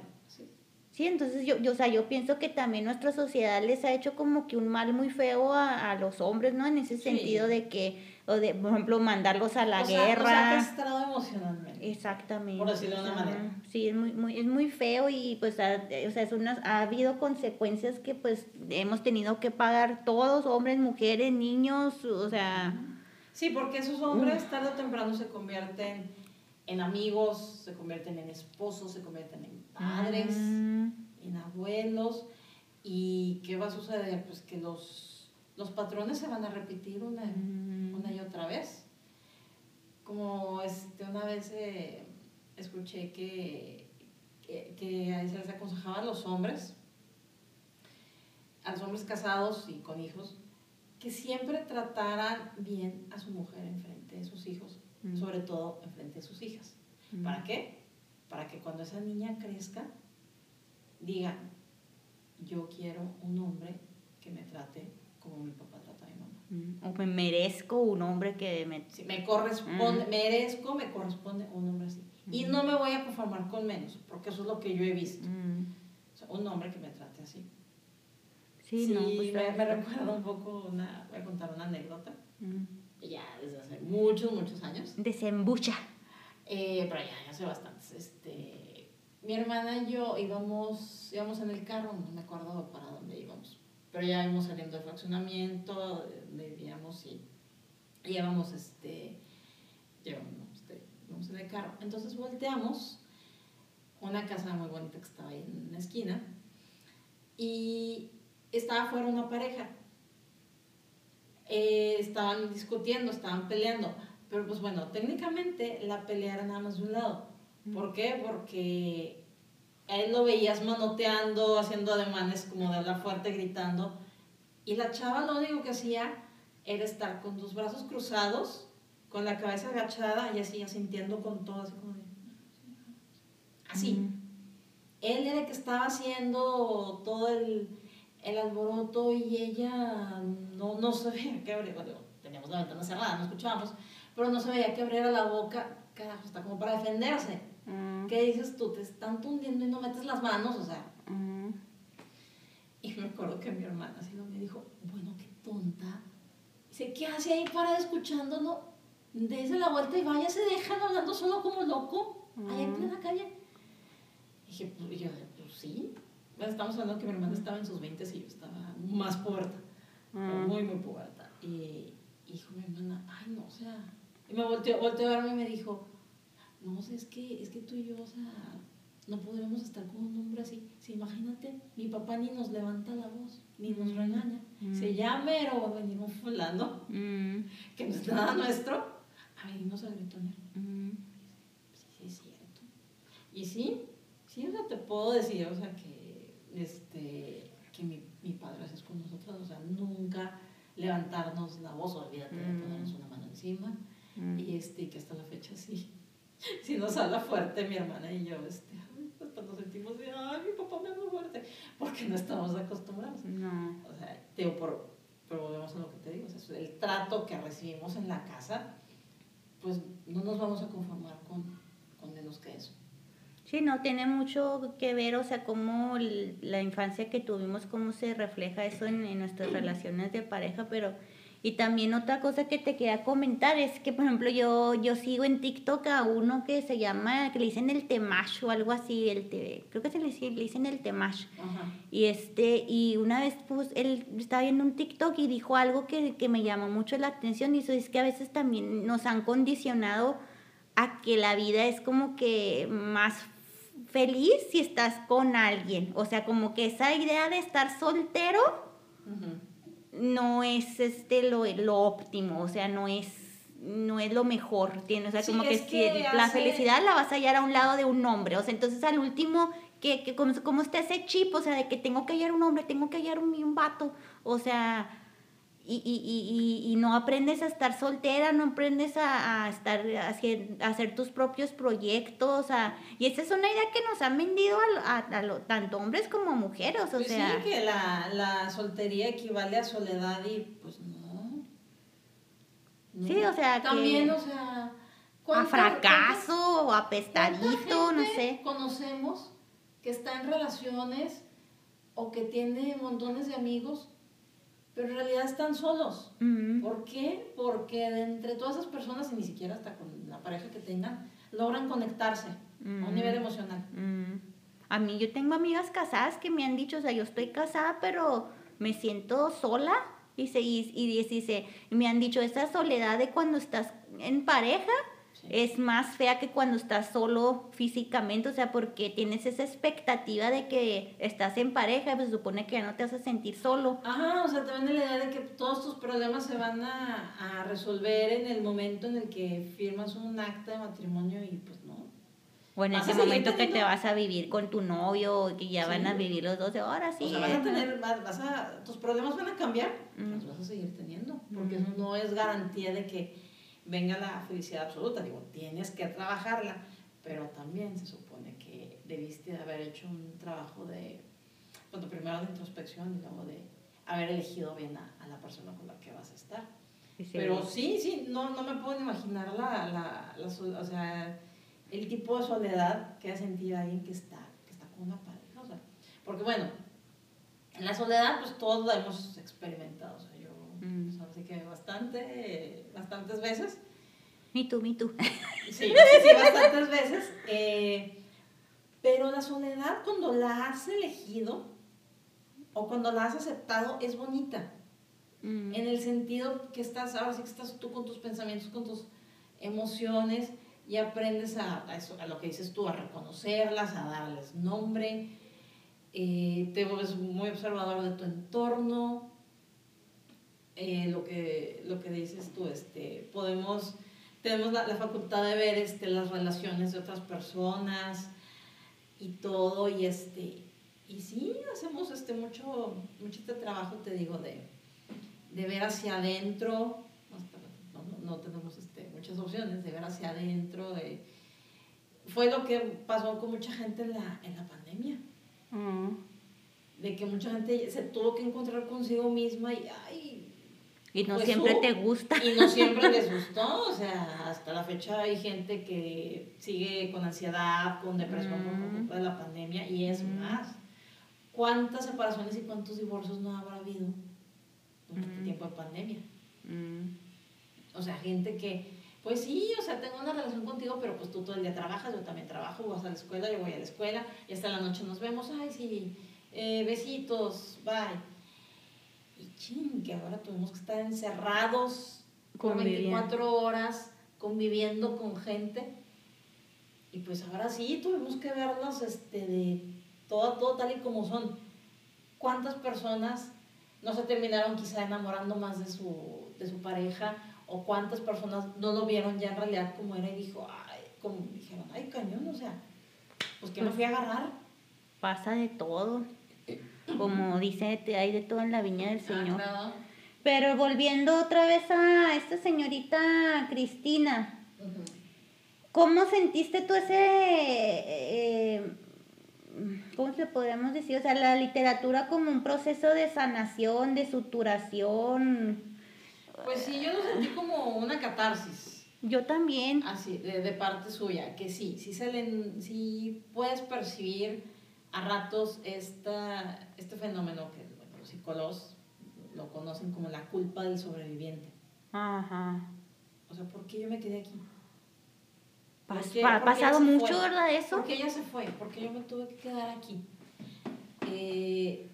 Sí, entonces yo, yo, o sea, yo pienso que también nuestra sociedad les ha hecho como que un mal muy feo a, a los hombres, ¿no? En ese sentido de que, o de, por ejemplo, mandarlos a la guerra. Sea, emocionalmente. Exactamente. Por decirlo de una manera. Sí, es muy, muy, es muy feo y pues, ha, o sea, es unas, ha habido consecuencias que pues hemos tenido que pagar todos, hombres, mujeres, niños, o sea... Sí, porque esos hombres tarde o temprano se convierten en amigos, se convierten en esposos, se convierten en padres, mm. en abuelos. ¿Y qué va a suceder? Pues que los, los patrones se van a repetir una, mm. una y otra vez. Como este, una vez eh, escuché que, que, que se les aconsejaba a los hombres, a los hombres casados y con hijos, que siempre trataran bien a su mujer enfrente de sus hijos, mm. sobre todo enfrente de sus hijas. ¿Para qué? Para que cuando esa niña crezca, diga, yo quiero un hombre que me trate como mi papá trata a mi mamá. Mm, o me merezco un hombre que me... me corresponde, merezco, me corresponde un hombre así. Y no me voy a conformar con menos, porque eso es lo que yo he visto. un hombre que me trate así. Sí, no, pues me, me recuerda un poco, una, voy a contar una anécdota. Ya desde hace muchos, muchos años. Desembucha. Eh, pero ya, ya hace bastantes. Este, mi hermana y yo íbamos, íbamos en el carro, no me acuerdo para dónde íbamos, pero ya íbamos saliendo del fraccionamiento, vivíamos y, íbamos, este, llevamos, este, íbamos en el carro. Entonces volteamos, una casa muy bonita que estaba ahí en la esquina, y estaba afuera una pareja. Eh, estaban discutiendo, estaban peleando pero pues bueno, técnicamente la pelea era nada más de un lado. ¿Por qué? Porque a él lo veías manoteando, haciendo ademanes como de hablar fuerte, gritando. Y la chava lo único que hacía era estar con tus brazos cruzados, con la cabeza agachada y así, sintiendo con todo, así como de... Así. Él era el que estaba haciendo todo el, el alboroto y ella no, no sabía qué abrir. Bueno, teníamos la ventana cerrada, no escuchábamos pero no se veía que abriera la boca, carajo, está como para defenderse. Mm. ¿Qué dices tú? Te están tundiendo y no metes las manos, o sea. Mm. Y me acuerdo que mi hermana así me dijo, bueno, qué tonta. Dice, ¿qué hace ahí para escuchándonos? dése la vuelta y vaya, se dejan hablando solo como loco, allá en plena calle. Y dije, pues, yo, pues sí. Estamos hablando que mi hermana estaba en sus 20 y yo estaba más puerta, muy, muy puerta. Y, dijo mi hermana, ay, no, o sea, y me volteó, volteó a verme y me dijo, no, o sea, es que, es que tú y yo, o sea, no podremos estar con un hombre así. Si imagínate, mi papá ni nos levanta la voz, ni nos regaña. Se llama, pero va a venir un fulano, que no es nada nuestro, a venirnos a gritonear. Sí, sí, es cierto. Y sí, sí, o sea, te puedo decir, o sea, que, este, que mi, mi padre es con nosotros, o sea, nunca levantarnos la voz, olvídate de ponernos una mano encima, y este, que hasta la fecha sí, [LAUGHS] sí nos habla fuerte mi hermana y yo, este, hasta nos sentimos de, ay, mi papá me habla fuerte, porque no estamos acostumbrados. No. O sea, digo, por, pero volvemos a lo que te digo, o sea, el trato que recibimos en la casa, pues no nos vamos a conformar con, con menos que eso. Sí, no, tiene mucho que ver, o sea, cómo la infancia que tuvimos, cómo se refleja eso en, en nuestras [CLEARS THROAT] relaciones de pareja, pero y también otra cosa que te quería comentar es que, por ejemplo, yo, yo sigo en TikTok a uno que se llama, que le dicen el Temash o algo así, el te, creo que se le, le dicen el Temash. Y este, y una vez pues él estaba viendo un TikTok y dijo algo que, que me llamó mucho la atención y eso es que a veces también nos han condicionado a que la vida es como que más feliz si estás con alguien. O sea, como que esa idea de estar soltero no es este lo, lo óptimo, o sea, no es no es lo mejor, tiene, o sea, como que, si la felicidad la vas a hallar a un lado de un hombre, o sea, entonces al último, que, que como, como está ese chip, o sea, de que tengo que hallar un hombre, tengo que hallar un, un vato, o sea, y, y, y, y, no aprendes a estar soltera, no aprendes a, a estar a hacer, tus propios proyectos, a, y esa es una idea que nos han vendido a, a, tanto hombres como mujeres, o pues sea. Sí, que la, la, soltería equivale a soledad y pues no. Sí, o sea, También, o sea... A fracaso o apestadito, no sé. conocemos que está en relaciones o que tiene montones de amigos pero en realidad están solos. ¿Por qué? Porque de entre todas esas personas, y ni siquiera hasta con la pareja que tengan, logran conectarse a un nivel emocional. A mí yo tengo amigas casadas que me han dicho, o sea, yo estoy casada, pero me siento sola. Y, se, y, y, y me han dicho, esa soledad de cuando estás en pareja, es más fea que cuando estás solo físicamente, o sea, porque tienes esa expectativa de que estás en pareja, pues se supone que ya no te vas a sentir solo. Ajá, o sea, también la idea de que todos tus problemas se van a, a resolver en el momento en el que firmas un acta de matrimonio y pues no. O en ese momento que te vas a vivir con tu novio, que ya van a vivir los dos, ahora sí. O sea, vas a tener, vas a, tus problemas van a cambiar, los vas a seguir teniendo, porque eso no es garantía de que venga la felicidad absoluta. Digo, tienes que trabajarla, pero también se supone que debiste haber hecho un trabajo de, bueno, primero de introspección y luego de haber elegido bien a, la persona con la que vas a estar. pero sí, sí, no, no me puedo imaginar la, la, la, o sea, el tipo de soledad que ha sentido alguien que está, que está con una pareja. O sea, porque bueno, en la soledad pues todos la hemos experimentado. Mm. así que bastante, bastantes veces. Me tú, me tú. Sí, [LAUGHS] sí, sí, bastantes veces. Eh, pero la soledad cuando la has elegido o cuando la has aceptado es bonita. Mm. En el sentido que estás, ahora sí que estás tú con tus pensamientos, con tus emociones y aprendes a, a, eso, a lo que dices tú, a reconocerlas, a darles nombre. Eh, te vuelves muy observador de tu entorno, eh, lo, que, lo que dices tú, este, podemos, tenemos la, facultad de ver este, las relaciones de otras personas y todo, y, este, y sí, hacemos este, mucho, mucho este trabajo, te digo, de, de ver hacia adentro, no, no, tenemos este, muchas opciones, de ver hacia adentro, de, fue lo que pasó con mucha gente en la, en la pandemia. Mm. De que mucha gente se tuvo que encontrar consigo misma y, ay, y no pues siempre te gusta. Y no siempre les [LAUGHS] gustó, o sea, hasta la fecha hay gente que sigue con ansiedad, con depresión por mm. culpa de la pandemia y es mm. más. ¿Cuántas separaciones y cuántos divorcios no habrá habido durante el mm. tiempo de pandemia? O sea, gente que, Pues sí, o sea, tengo una relación contigo, pero pues tú todo el día trabajas, yo también trabajo, vas a la escuela, yo voy a la escuela, y hasta la noche nos vemos, ay, sí, eh, besitos, bye. Ching, que ahora tuvimos que estar encerrados con 24 horas, conviviendo con gente. Y pues ahora sí, tuvimos que vernos este, de todo, todo tal y como son. ¿Cuántas personas no se terminaron quizá enamorando más de su, de su pareja? ¿O cuántas personas no lo vieron ya en realidad como era y dijo, ay, como dijeron, ay, cañón, o sea, pues que me fui a agarrar? Pasa de todo. Como dice, hay de todo en la viña del ah, Señor. Pero volviendo otra vez a esta señorita Cristina, ¿cómo sentiste tú ese, eh, cómo se podríamos decir? O sea, la literatura como un proceso de sanación, de suturación. Pues sí, yo lo sentí como una catarsis. Yo también. Así, de, parte suya, que sí, sí, se le, sí puedes percibir a ratos esta, este fenómeno que los psicólogos lo conocen como la culpa del sobreviviente. Ajá. O sea, ¿por qué yo me quedé aquí? ha pasado mucho, ¿verdad? Eso. Porque ella se fue, porque yo me tuve que quedar aquí. Eh,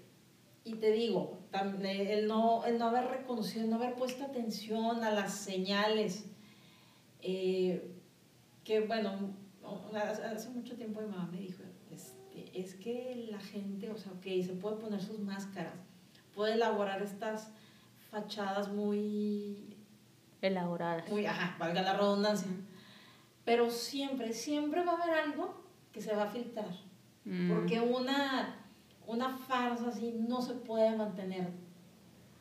y te digo, el no, el no haber reconocido, el no haber puesto atención a las señales, eh, que bueno, hace mucho tiempo mi mamá me dijo, es que la gente, o sea, ok, se puede poner sus máscaras, puede elaborar estas fachadas muy... Elaboradas. Muy, ajá, valga la redundancia. Pero siempre, siempre va a haber algo que se va a filtrar. Mm. Porque una, una farsa así no se puede mantener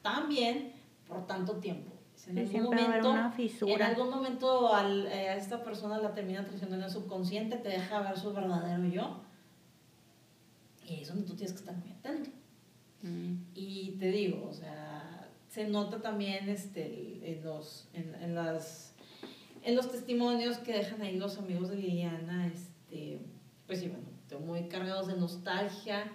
tan bien por tanto tiempo. En algún momento, una. En algún momento al, eh, a esta persona la termina traicionando en el subconsciente, te deja ver su verdadero yo. Y es donde tú tienes que estar muy atento. Mm. Y te digo, o sea, se nota también este, en, los, en, en, las, en los testimonios que dejan ahí los amigos de Liliana, este, pues sí, bueno, muy cargados de nostalgia,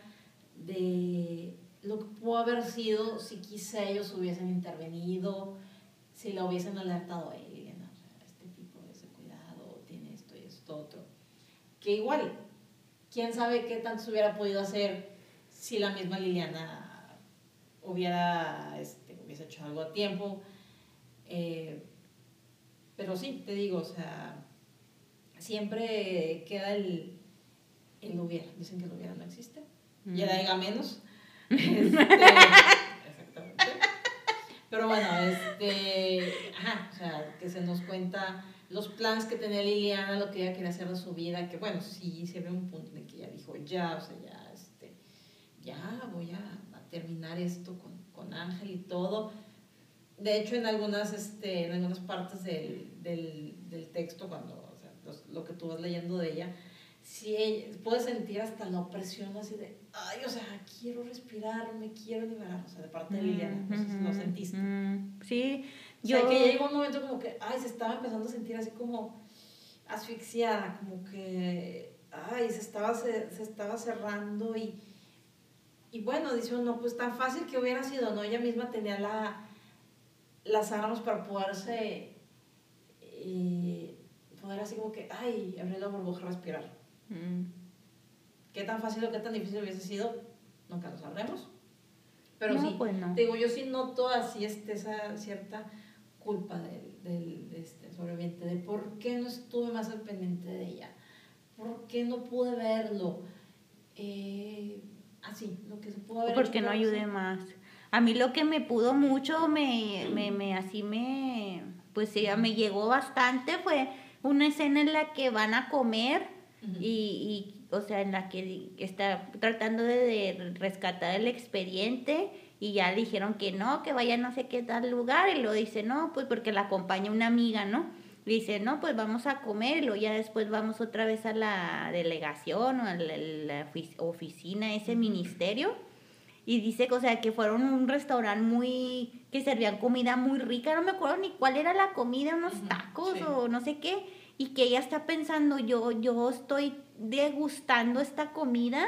de lo que pudo haber sido si quizá ellos hubiesen intervenido, si la hubiesen alertado a Liliana, o sea, este tipo de ese cuidado, tiene esto y esto otro. Que igual, quién sabe qué tanto se hubiera podido hacer si la misma Liliana hubiera, este, hubiese hecho algo a tiempo. Eh, pero sí, te digo, o sea, siempre queda el, el hubiera. Dicen que el hubiera no existe. Y el diga menos. [LAUGHS] Este, exactamente. Pero bueno, este, ajá, o sea, que se nos cuenta los planes que tenía Liliana, lo que ella quería hacer de su vida, que bueno, sí se ve un punto en que ella dijo, ya, o sea, ya ya voy a, terminar esto con, con, Ángel y todo. De hecho, en algunas, este, en algunas partes del, del, del texto, cuando, o sea, lo que tú vas leyendo de ella, sí puedes sentir hasta la opresión así de, ay, o sea, quiero respirar, me quiero liberar, o sea, de parte de Liliana, no sé si lo sentiste. Sí, yo... O sea, que llegó un momento como que, ay, se estaba empezando a sentir así como asfixiada, como que, ay, se estaba, se, se estaba cerrando y y bueno, dice uno, pues tan fácil que hubiera sido, ¿no? Ella misma tenía la, las armas para poderse, eh, poder así como que, ay, abrir la burbuja, respirar. Mm. ¿Qué tan fácil o qué tan difícil hubiese sido? Nunca lo sabremos. Pero sí, pues digo, yo sí noto así este, esa cierta culpa del, del este, sobreviviente, de por qué no estuve más al pendiente de ella, por qué no pude verlo. Eh, así, lo que se pudo haber Porque no ayude más. A mí lo que me pudo mucho, me, me, me así me, pues ya me llegó bastante, fue una escena en la que van a comer y, y, o sea, en la que está tratando de, de, rescatar el expediente y ya dijeron que no, que vaya no sé qué tal lugar y lo dice, no, pues porque la acompaña una amiga, ¿no? dice, no, pues vamos a comer y luego ya después vamos otra vez a la delegación o a la, oficina, ese ministerio. Y dice o sea, que fueron un restaurante muy, que servían comida muy rica, no me acuerdo ni cuál era la comida, unos tacos o no sé qué, y que ella está pensando, yo, yo estoy degustando esta comida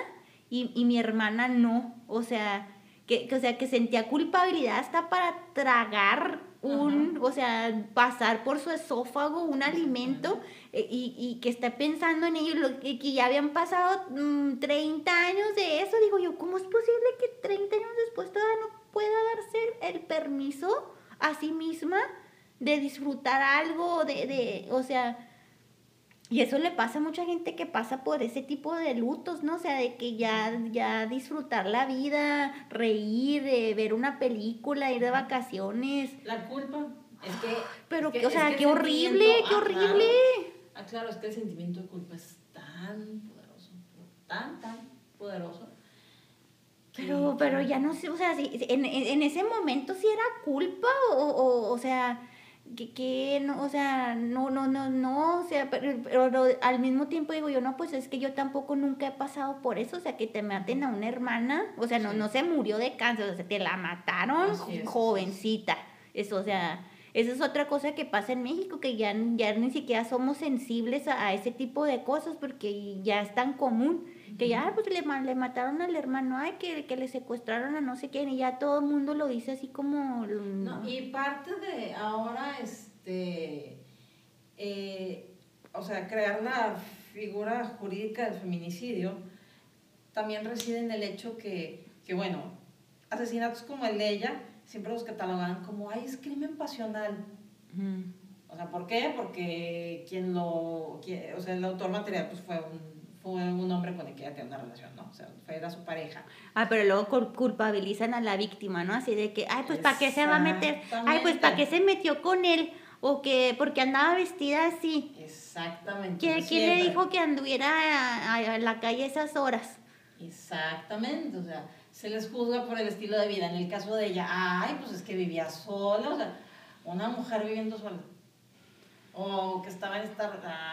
y, y mi hermana no, o sea, que, o sea, que sentía culpabilidad hasta para tragar un, o sea, pasar por su esófago un alimento eh, y, y, que esté pensando en ello, lo, que, que ya habían pasado 30 mm, años de eso, digo yo, ¿cómo es posible que 30 años después todavía no pueda darse el permiso a sí misma de disfrutar algo, de, de o sea, y eso le pasa a mucha gente que pasa por ese tipo de lutos, ¿no? O sea, de que ya, ya disfrutar la vida, reír, ver una película, ir de vacaciones. La culpa. Es que. [GASPS] Pero, o sea, qué horrible, qué horrible. Ah, claro, es que el sentimiento de culpa es tan poderoso, tan, tan poderoso. Pero, pero ya no sé, o sea, si, en, en ese momento sí era culpa o, o, o sea que, que no, o sea, no, no, no, no, o sea, pero, pero, al mismo tiempo digo yo, no, pues es que yo tampoco nunca he pasado por eso, o sea, que te maten a una hermana, o sea, no, no se murió de cáncer, o sea, te la mataron jovencita, eso, o sea, esa es otra cosa que pasa en México, que ya, ya ni siquiera somos sensibles a, a ese tipo de cosas porque ya es tan común que ya pues le, le mataron al hermano, ay, que, que le secuestraron a no sé quién, y ya todo el mundo lo dice así como... No, y parte de ahora, este, eh, o sea, crear la figura jurídica del feminicidio también reside en el hecho que, que bueno, asesinatos como el de ella, siempre los catalogan como, ay, es crimen pasional. O sea, ¿por qué? Porque quien lo, o sea, el autor material pues fue un fue un hombre con el que ella tenía una relación, ¿no? O sea, fue, era su pareja. Ah, pero luego culpabilizan a la víctima, ¿no? Así de que, ay, pues ¿para qué se va a meter? Ay, pues ¿para qué se metió con él? O que, porque andaba vestida así. Exactamente. ¿Quién, le dijo que anduviera a, la calle esas horas? Exactamente, o sea, se les juzga por el estilo de vida. En el caso de ella, ay, pues es que vivía sola, o sea, una mujer viviendo sola. O que estaba en esta,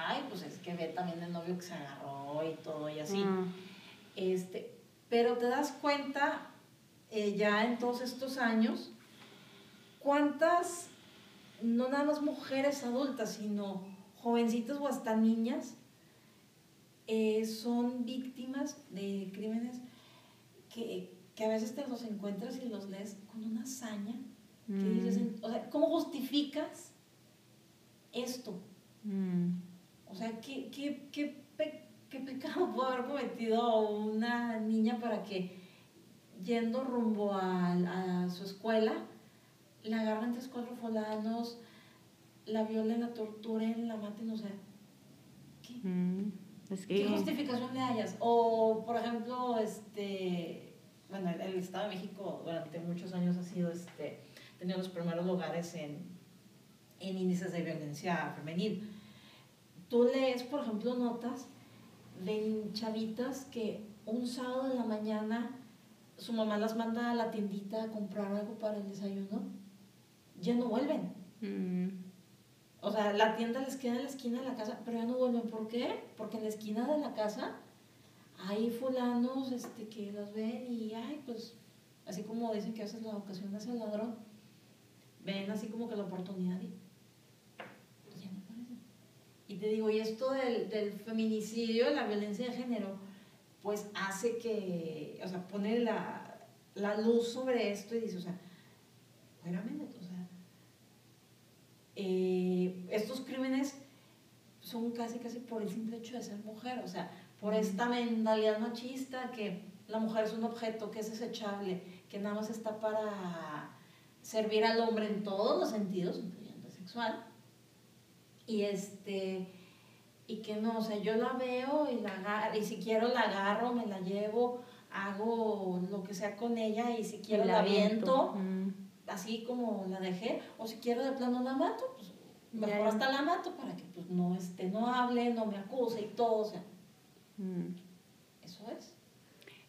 ay, pues es que ve también el novio que se agarró y todo y así. Mm. Este, pero te das cuenta eh, ya en todos estos años cuántas, no nada más mujeres adultas, sino jovencitas o hasta niñas, eh, son víctimas de crímenes que, que, a veces te los encuentras y los lees con una hazaña. Que mm. dices, o sea, ¿cómo justificas esto? Mm. O sea, ¿qué, qué, qué, ¿qué pecado pudo haber cometido una niña para que yendo rumbo a, su escuela, la agarren tres, cuatro fulanos, la violen, la torturen, la maten, o sea, ¿qué, mm, ¿qué justificación le hayas? O, por ejemplo, este, bueno, el, Estado de México durante muchos años ha sido, este, tenido los primeros lugares en, en índices de violencia femenil. Tú lees, por ejemplo, notas ven chavitas que un sábado en la mañana su mamá las manda a la tiendita a comprar algo para el desayuno, ya no vuelven. Mm. O sea, la tienda les queda en la esquina de la casa, pero ya no vuelven. ¿Por qué? Porque en la esquina de la casa hay fulanos este, que las ven y, ay, pues, así como dicen que a veces la ocasión hace el ladrón, ven así como que la oportunidad y y te digo, y esto del, del feminicidio, la violencia de género, pues hace que, o sea, pone la, la luz sobre esto y dice, o sea, espérame, o sea, eh, estos crímenes son casi, casi por el simple hecho de ser mujer, o sea, por esta mentalidad machista que la mujer es un objeto que es desechable, que nada más está para servir al hombre en todos los sentidos, incluyendo el sexual, y este y que no, o sea, yo la veo y la y si quiero la agarro, me la llevo, hago lo que sea con ella y si quiero la, viento, así como la dejé, o si quiero de plano la mato, pues mejor hasta la mato para que pues no este, no hable, no me acuse y todo, o sea. Eso es.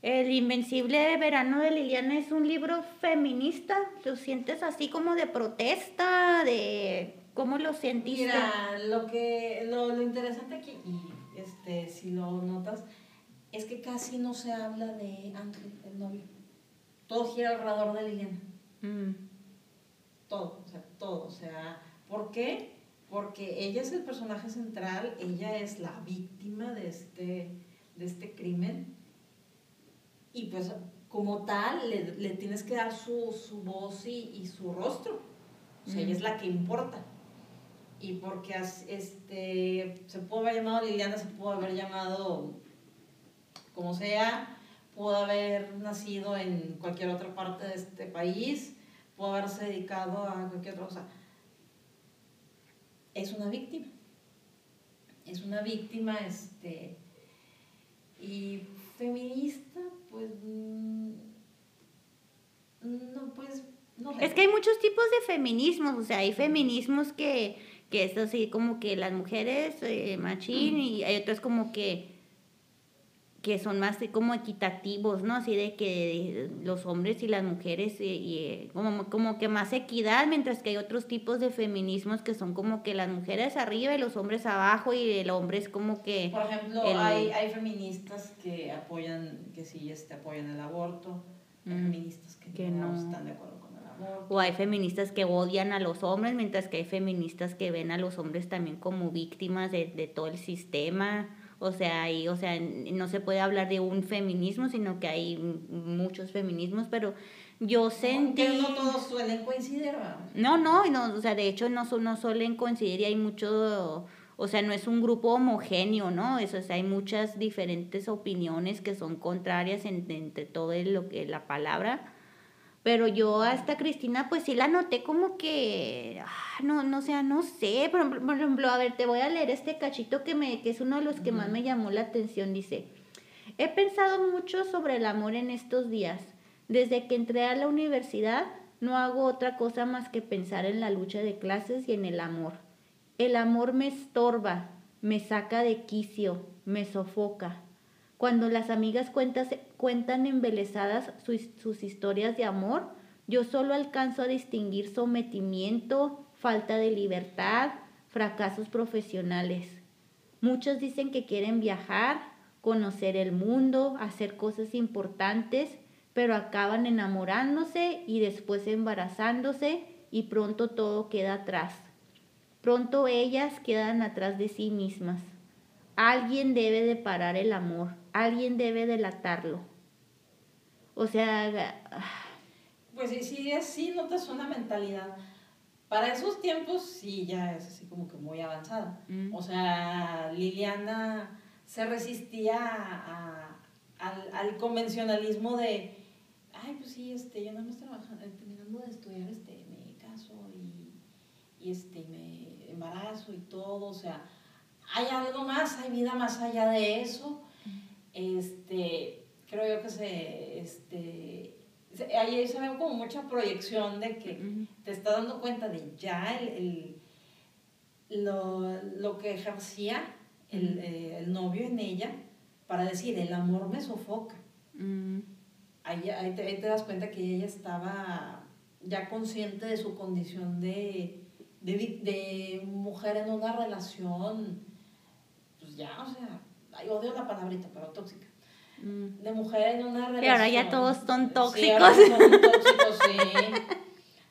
El Invencible Verano de Liliana es un libro feminista. ¿Lo sientes así como de protesta, de ¿Cómo lo sentiste? Mira, lo, que, lo, lo, interesante aquí, y este, si lo notas, es que casi no se habla de Ángel, el novio. Todo gira alrededor de Liliana. Mm. Todo, o sea, todo. O sea, ¿por qué? Porque ella es el personaje central, ella es la víctima de este, de este crimen. Y pues como tal, le, le tienes que dar su, su voz y, y su rostro. O sea, ella es la que importa. Y porque este, se pudo haber llamado Liliana, se pudo haber llamado como sea, pudo haber nacido en cualquier otra parte de este país, pudo haberse dedicado a cualquier otra cosa. Es una víctima. Es una víctima, este, y feminista, pues, mm, no, pues, no. Es que hay muchos tipos de feminismos, o sea, hay feminismos que, que es así como que las mujeres, eh, machín, y hay otros como que que son más como equitativos, ¿no? Así de que los hombres y las mujeres y, y, como, como que más equidad, mientras que hay otros tipos de feminismos que son como que las mujeres arriba y los hombres abajo y el hombre es como que... Por ejemplo, hay, hay feministas que apoyan, que sí este, apoyan el aborto, hay mm, feministas que, no, están de acuerdo. O hay feministas que odian a los hombres, mientras que hay feministas que ven a los hombres también como víctimas de, de todo el sistema o sea, y, o sea, no se puede hablar de un feminismo, sino que hay muchos feminismos, pero yo sentí... No, no todos suelen coincidir, No, no, no, o sea, de hecho no, no suelen coincidir y hay mucho... O sea, no es un grupo homogéneo, ¿no? Eso, o sea, hay muchas diferentes opiniones que son contrarias entre todo lo que la palabra. Pero yo hasta Cristina, pues sí la noté como que, ah, no, no, sea, no sé, por ejemplo, a ver, te voy a leer este cachito que, me, que es uno de los que más me llamó la atención, dice, he pensado mucho sobre el amor en estos días. Desde que entré a la universidad, no hago otra cosa más que pensar en la lucha de clases y en el amor. El amor me estorba, me saca de quicio, me sofoca. Cuando las amigas cuentan embelesadas sus, sus historias de amor, yo solo alcanzo a distinguir sometimiento, falta de libertad, fracasos profesionales. Muchos dicen que quieren viajar, conocer el mundo, hacer cosas importantes, pero acaban enamorándose y después embarazándose y pronto todo queda atrás. Pronto ellas quedan atrás de sí mismas. Alguien debe de parar el amor, alguien debe delatarlo. O sea... Pues sí, sí, sí notas una mentalidad. Para esos tiempos sí, ya es así como que muy avanzada. Mm. O sea, Liliana se resistía a, al, al, convencionalismo de, ay, pues sí, este, yo no me trabajando, terminando de estudiar, este, me caso y, y este, me embarazo y todo, o sea, hay algo más, hay vida más allá de eso. Este, creo yo que se, este, ahí se ve como mucha proyección de que te está dando cuenta de ya el, lo, que ejercía eh, el, novio en ella para decir, el amor me sofoca. ahí, ahí, te, das cuenta que ella estaba ya consciente de su condición de, de, de mujer en una relación pues ya, o sea, ay, odio la palabrita, pero tóxica. Mm. De mujer en una relación. Y ahora ya todos son tóxicos. Sí, ahora son tóxicos, sí.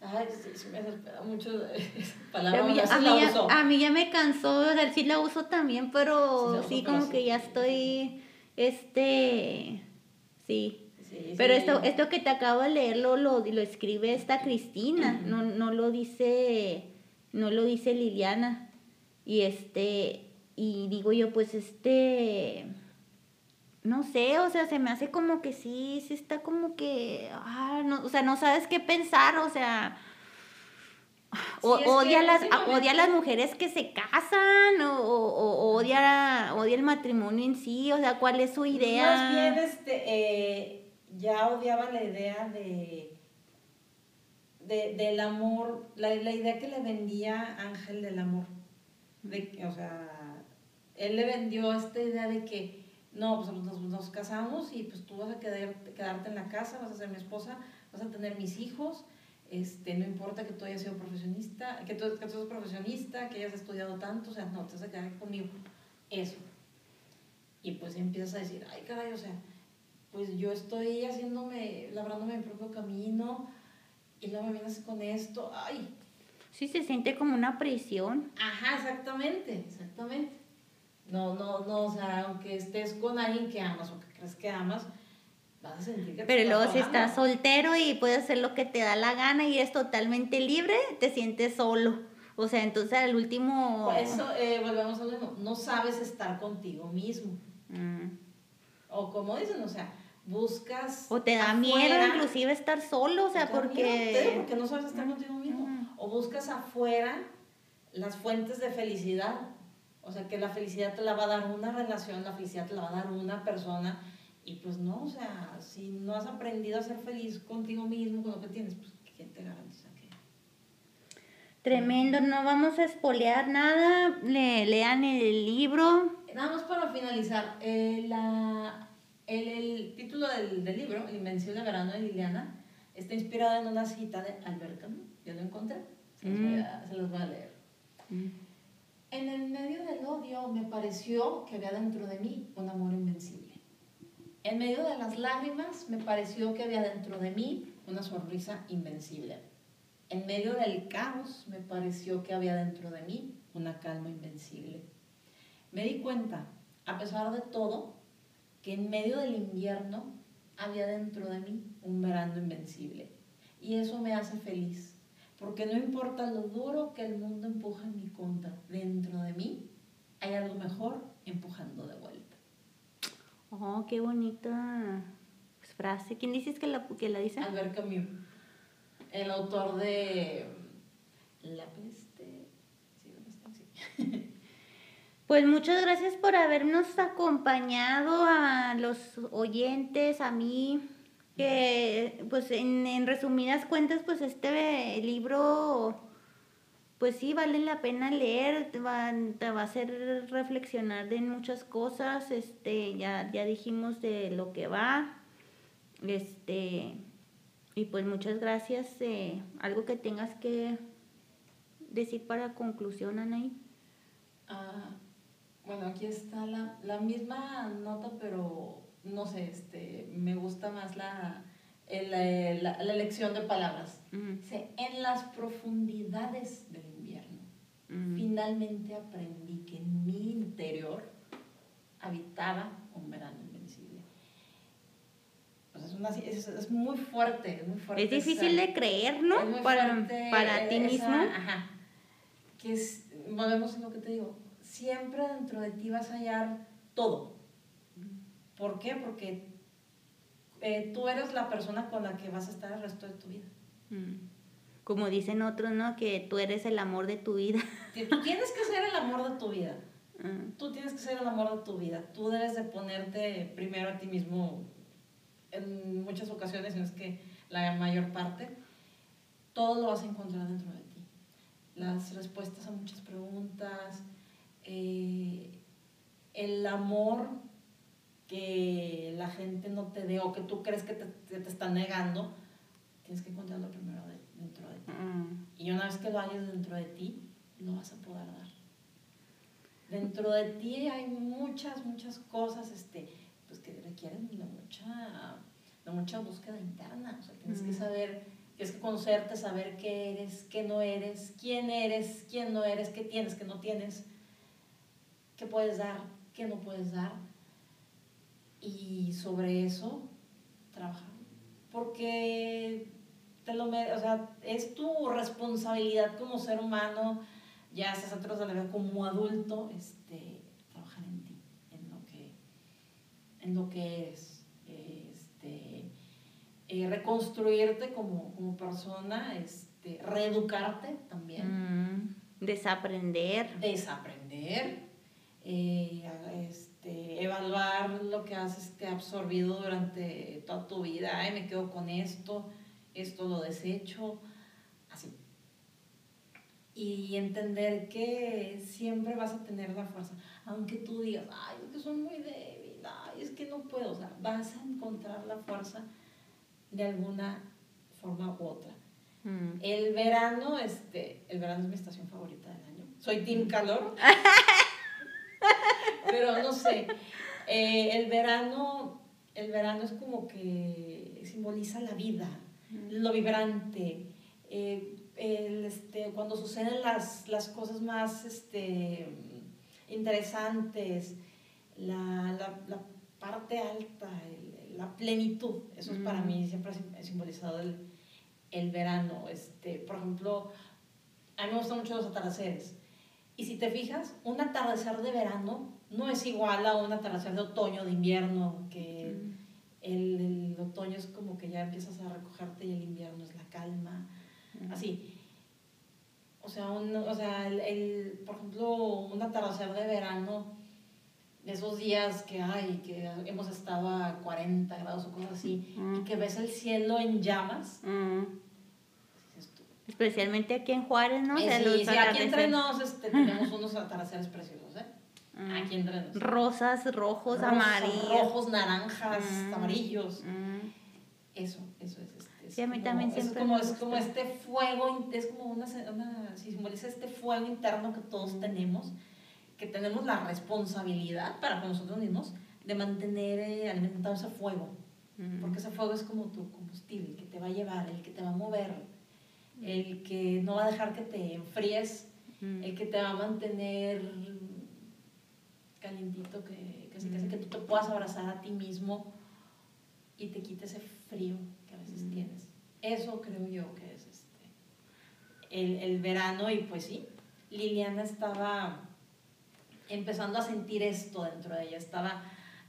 Ay, sí, me desespera mucho esa palabra. A mí, a, mí ya, a mí, ya, me cansó, o sea, sí la uso también, pero sí, como que ya estoy, este, sí. pero esto, esto que te acabo de leer lo, lo, lo escribe esta Cristina, no, no lo dice, no lo dice Liliana. Y este, y digo yo, pues este, no sé, o sea, se me hace como que sí, sí está como que, ah, no, o sea, no sabes qué pensar, o sea, odia, las, odia a las mujeres que se casan, o, o, odia, odia el matrimonio en sí, o sea, ¿cuál es su idea? Más bien, este, eh, ya odiaba la idea de, de del amor, la, la idea que le vendía Ángel del amor, de, o sea él le vendió esta idea de que, no, pues nos, casamos y pues tú vas a quedar, quedarte en la casa, vas a ser mi esposa, vas a tener mis hijos, este, no importa que tú hayas sido profesionista, que tú, que seas profesionista, que hayas estudiado tanto, o sea, no, te vas a quedar conmigo. Eso. Y pues empiezas a decir, ay caray, o sea, pues yo estoy haciéndome, labrándome mi propio camino y luego me vienes con esto, ay. Sí, se siente como una prisión. Ajá, exactamente, exactamente. No, no, no, o sea, aunque estés con alguien que amas o que crees que amas, vas a sentir que te Pero estás luego si ahogando. estás soltero y puedes hacer lo que te da la gana y eres totalmente libre, te sientes solo. O sea, entonces al último... Por eso, eh, volvemos a lo mismo, no sabes estar contigo mismo. Mm. O como dicen, o sea, buscas. O te da afuera- miedo inclusive estar solo, o sea, te da miedo, te porque... porque no sabes estar contigo mismo. Ujú. O buscas afuera las fuentes de felicidad. O sea, que la felicidad te la va a dar una relación, la felicidad te la va a dar una persona. Y pues no, o sea, si no has aprendido a ser feliz contigo mismo, con lo que tienes, pues ¿quién te garantiza que? Tremendo, no vamos a espolear nada, le, lean el libro. Nada más para finalizar, eh, la, el, el título del, del libro, La invención de verano de Liliana, está inspirado en una cita de Albert Camus. Yo lo encontré, se los, voy a, se los voy a leer. En el medio del odio me pareció que había dentro de mí un amor invencible. En medio de las lágrimas me pareció que había dentro de mí una sonrisa invencible. En medio del caos me pareció que había dentro de mí una calma invencible. Me di cuenta, a pesar de todo, que en medio del invierno había dentro de mí un verano invencible. Y eso me hace feliz, porque no importa lo duro que el mundo empuja en mi contra, dentro de mí hay algo mejor empujando de vuelta. Oh, qué bonita frase. ¿Quién dices que la, que la dice? Albert Camus, el autor de La peste. Sí, ¿dónde está? Sí. [LAUGHS] Pues muchas gracias por habernos acompañado a los oyentes, a mí, que pues en, en resumidas cuentas pues este libro pues sí vale la pena leer, te va, te va a hacer reflexionar de muchas cosas, este ya, ya dijimos de lo que va, este y pues muchas gracias, eh, algo que tengas que decir para conclusión, Anaí. Ah, bueno, aquí está la, la misma nota, pero no sé, este, me gusta más la, el- el- la, la elección de palabras. Dice, en las profundidades del invierno, finalmente aprendí que en mi interior habitaba un verano invencible. Pues es, una, es, es muy fuerte, es muy fuerte. Es difícil esa- de creer, ¿no? es muy Para, para ti mismo. Ajá. Que es, volvemos a lo que te digo, siempre dentro de ti vas a hallar todo. ¿Por qué? Porque eh, tú eres la persona con la que vas a estar el resto de tu vida. Mm. Como dicen otros, ¿no? Que tú eres el amor de tu vida. [LAUGHS] Tú tienes que ser el amor de tu vida. Mm. Tú tienes que ser el amor de tu vida. Tú debes de ponerte primero a ti mismo en muchas ocasiones, en es que la mayor parte, todo lo vas a encontrar dentro de ti. Las respuestas a muchas preguntas, eh, el amor que la gente no te dé o que tú crees que te, que te están negando, tienes que encontrarlo primero de- dentro de ti. Mm. Y una vez que lo hayas dentro de ti, lo vas a poder dar. Dentro de ti hay muchas, muchas cosas este, pues, que requieren de mucha, de mucha búsqueda interna. O sea, tienes que Ujú. saber, tienes que conocerte, saber qué eres, qué no eres, quién eres, quién no eres, qué tienes, qué no tienes, qué puedes dar, qué no puedes dar. Y sobre eso, trabajar. Porque te lo o sea, es tu responsabilidad como ser humano, ya seas de la vida como adulto, este, trabajar en ti, en lo que, en lo que eres, este, eh, reconstruirte como, como persona, este, reeducarte también Mm. Desaprender. desaprender, eh, este, evaluar lo que has este, absorbido durante toda tu vida. Ay, me quedo con esto, esto lo desecho, así. Y entender que siempre vas a tener la fuerza, aunque tú digas, ay, es que soy muy débil, ay, es que no puedo, o sea, vas a encontrar la fuerza de alguna forma u otra. Mm. El verano, este, el verano es mi estación favorita del año. Soy team calor. [LAUGHS] Pero no sé, eh, el verano, el verano es como que simboliza la vida, lo vibrante, eh, el, este, cuando suceden las, las cosas más este, interesantes, la, la, la parte alta, el- la plenitud. Eso es para mí, siempre ha simbolizado el, el verano. Este, por ejemplo, a mí me gustan mucho los atardeceres. Y si te fijas, un atardecer de verano no es igual a un atardecer de otoño, de invierno, que el, el, otoño es como que ya empiezas a recogerte y el invierno es la calma. Así. O sea, un, o sea el, el, por ejemplo, un atardecer de verano, de esos días que hay, que hemos estado a 40 grados o cosas así, y que ves el cielo en llamas. Especialmente aquí en Juárez, ¿no? Eh, sí, sí, aquí entre nos este, tenemos unos atardeceres preciosos, ¿eh? Aquí entre nos. Rosas, rojos, amarillos. Rojos, naranjas, amarillos. Eso, eso es. Este, sí, a mí también siempre. Es como, es como este fuego, es como una, una, simboliza este fuego interno que todos tenemos, que tenemos la responsabilidad para con nosotros mismos de mantener eh, alimentado ese fuego. Porque ese fuego es como tu combustible, el que te va a llevar, el que te va a mover el que no va a dejar que te enfríes, el que te va a mantener calientito, que casi casi que tú te puedas abrazar a ti mismo y te quite ese frío que a veces tienes. Eso creo yo que es este, el, el verano y pues sí, Liliana estaba empezando a sentir esto dentro de ella, estaba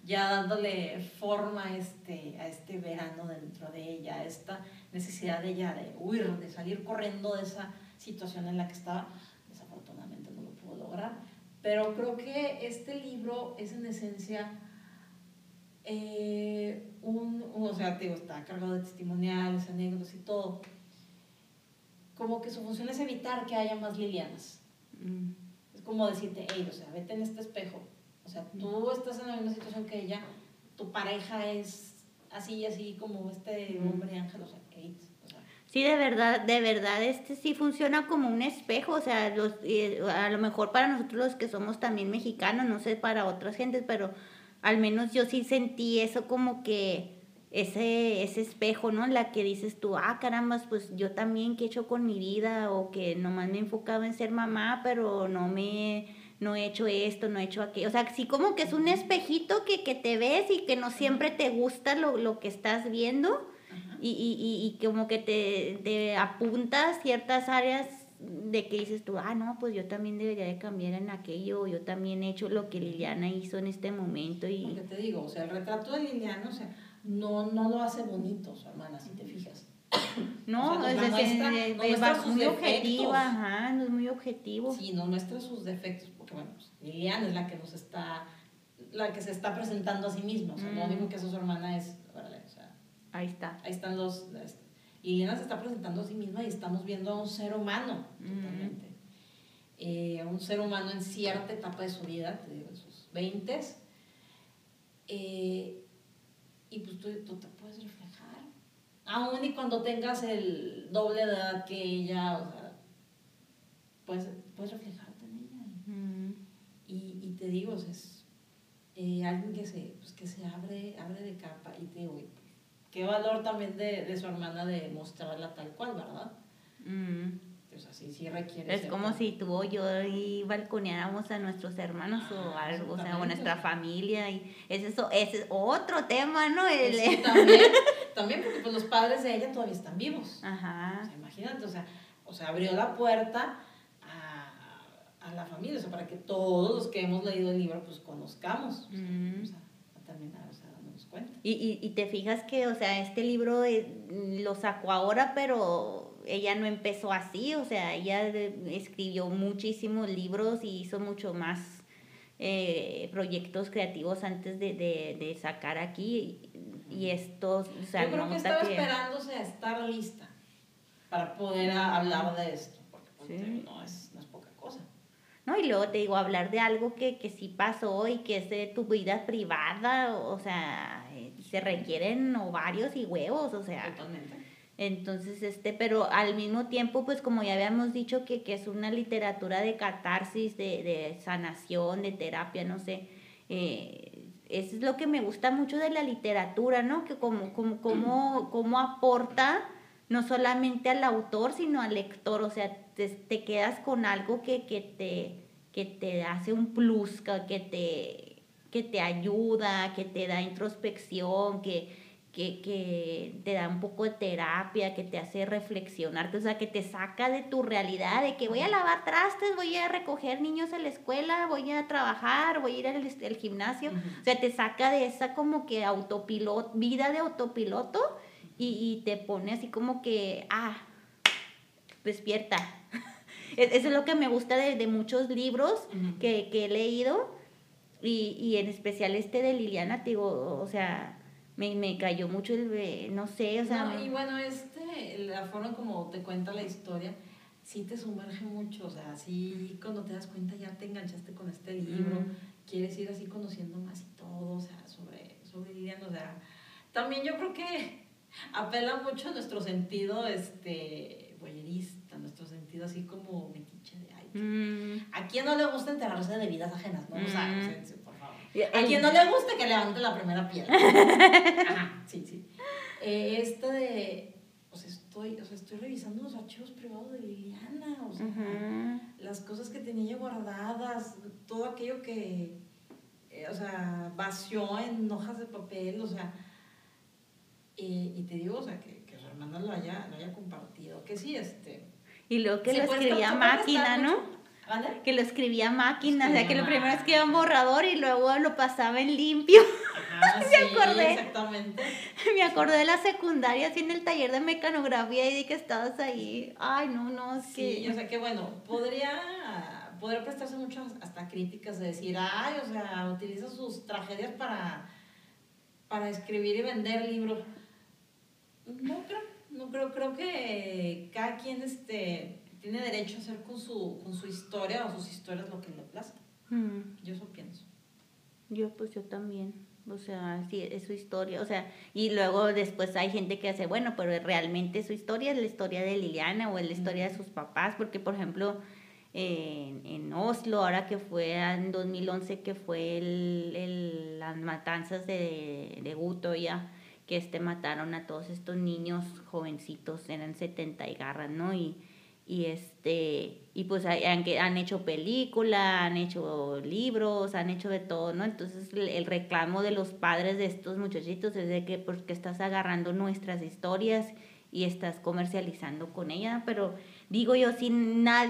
ya dándole forma a este, a este verano dentro de ella, esta necesidad de ella de huir, de salir corriendo de esa situación en la que estaba. Desafortunadamente no lo pudo lograr, pero creo que este libro es en esencia eh, un, o sea, digo, está cargado de testimoniales, anécdotas y todo. Como que su función es evitar que haya más Lilianas. Mm. Es como decirte, hey, o sea, vete en este espejo. O sea, tú estás en la misma situación que ella, tu pareja es así y así como este hombre ángel, o sea, Sí, de verdad, de verdad, este sí funciona como un espejo, o sea, los, a lo mejor para nosotros los que somos también mexicanos, no sé para otras gentes, pero al menos yo sí sentí eso como que ese, ese espejo, ¿no? La que dices tú, ah, caramba, pues yo también, ¿qué he hecho con mi vida? O que nomás me he enfocado en ser mamá, pero no me, no he hecho esto, no he hecho aquello. O sea, sí como que es un espejito que, que te ves y que no siempre te gusta lo, lo que estás viendo y, y, y, como que te, te apuntas ciertas áreas de que dices tú, ah, no, pues yo también debería de cambiar en aquello, yo también he hecho lo que Liliana hizo en este momento. Y... Porque te digo, o sea, el retrato de Liliana, o sea, no, no lo hace bonito su hermana, si te fijas. No, es, muy objetiva, ajá, no es muy objetivo. Sí, no muestra sus defectos, porque bueno, pues, Liliana es la que nos está, la que se está presentando a sí misma, o sea, no digo que eso su hermana es, Ahí está. Ahí están los... Y Liliana se está presentando a sí misma y estamos viendo a un ser humano, totalmente. Eh, un ser humano en cierta etapa de su vida, te digo, en sus 20 eh, y pues tú, tú, te puedes reflejar. Aún y cuando tengas el doble de edad que ella, o sea, puedes, puedes reflejarte en ella. y, y, te digo, es eh, alguien que se, pues, que se abre, abre de capa y te digo, qué valor también de, de su hermana de mostrarla tal cual, ¿verdad? Mm. Pues así sí requiere. Es como si tú o yo y balconeáramos a nuestros hermanos o ah, algo, o sea, o nuestra familia. Y es eso, ese es otro tema, ¿no? El, también, [LAUGHS] también porque pues los padres de ella todavía están vivos. Ajá. imagínate, o sea, o sea, abrió la puerta a, a, la familia, o sea, para que todos los que hemos leído el libro pues conozcamos. Mm. O sea, también y, y, y, te fijas que, o sea, este libro lo sacó ahora, pero ella no empezó así, o sea, ella escribió muchísimos libros y hizo mucho más eh, proyectos creativos antes de, de, de sacar aquí. Y, estos, o sea, Yo creo que estaba esperándose a estar lista para poder hablar de esto, porque no es ¿no? Y luego te digo, hablar de algo que, que sí pasó y que es de tu vida privada, o, sea, eh, se requieren ovarios y huevos, o sea. Totalmente. Entonces, este, pero al mismo tiempo, pues como ya habíamos dicho, que, que es una literatura de catarsis, de, de sanación, de terapia, no sé. Eh, eso es lo que me gusta mucho de la literatura, ¿no? Que como, como, como, [CLEARS THROAT] como aporta no solamente al autor, sino al lector, o sea, te, quedas con algo que, que, te, que te hace un plus, que te, que te ayuda, que te da introspección, que, que, que, te da un poco de terapia, que te hace reflexionar, o sea, que te saca de tu realidad, de que voy a lavar trastes, voy a recoger niños a la escuela, voy a trabajar, voy a ir al, gimnasio, o sea, te saca de esa como que autopiloto, vida de autopiloto y, y te pone así como que, ah, despierta. [LAUGHS] Eso es lo que me gusta de, de muchos libros que, que, he leído y, y en especial este de Liliana, te digo, o sea me, me cayó mucho el, no sé, o sea... y bueno, este, la forma como te cuenta la historia, sí te sumerge mucho, o sea, sí cuando te das cuenta ya te enganchaste con este libro, quieres ir así conociendo más y todo, o sea, sobre, sobre Lilian, o sea, también yo creo que [LAUGHS] apela mucho a nuestro sentido, este, boyerista, nuestro sentido así como ay, ¿a quién no le gusta enterarse de vidas ajenas, no? O sea, a quien no le guste que levante la primera piedra. [LAUGHS] Ajá, sí, sí. Eh, este de, o sea, estoy, o sea, estoy revisando los archivos privados de Liliana, o sea, las cosas que tenía guardadas, todo aquello que, eh, o sea, vació en hojas de papel, o sea, y te digo, o sea, que, que hermana lo haya, lo haya compartido, que sí, este... Y luego que lo escribía máquina, ¿no? Que lo escribía a máquina, o sea, que lo primero escribía un borrador y luego lo pasaba en limpio. [LAUGHS] me acordé. Exactamente. [LAUGHS] Me acordé de la secundaria, así en el taller de mecanografía y de que estabas ahí. Ay, no, no, es sí, o sea, que bueno, podría, podría prestarse mucho hasta críticas de decir, ay, o sea, utiliza sus tragedias para, para escribir y vender libros. No creo, no creo, creo que cada quien, este tiene derecho a hacer con su, con su historia o sus historias lo que le plazca. Mm. Yo eso pienso. Yo pues yo también. O sea, sí, es su historia. O sea, y luego después hay gente que hace, bueno, pero realmente su historia es la historia de Liliana o es la historia de sus papás, porque por ejemplo, en, en, Oslo, ahora que fue en 2011, que fue el, el, las matanzas de, de Guto ya, que este mataron a todos estos niños jovencitos, eran 70 y garras, ¿no? Y, y este y pues han, han hecho película, han hecho libros, han hecho de todo, ¿no? Entonces el, reclamo de los padres de estos muchachitos es de que porque pues, estás agarrando nuestras historias y estás comercializando con ella, pero digo yo, si,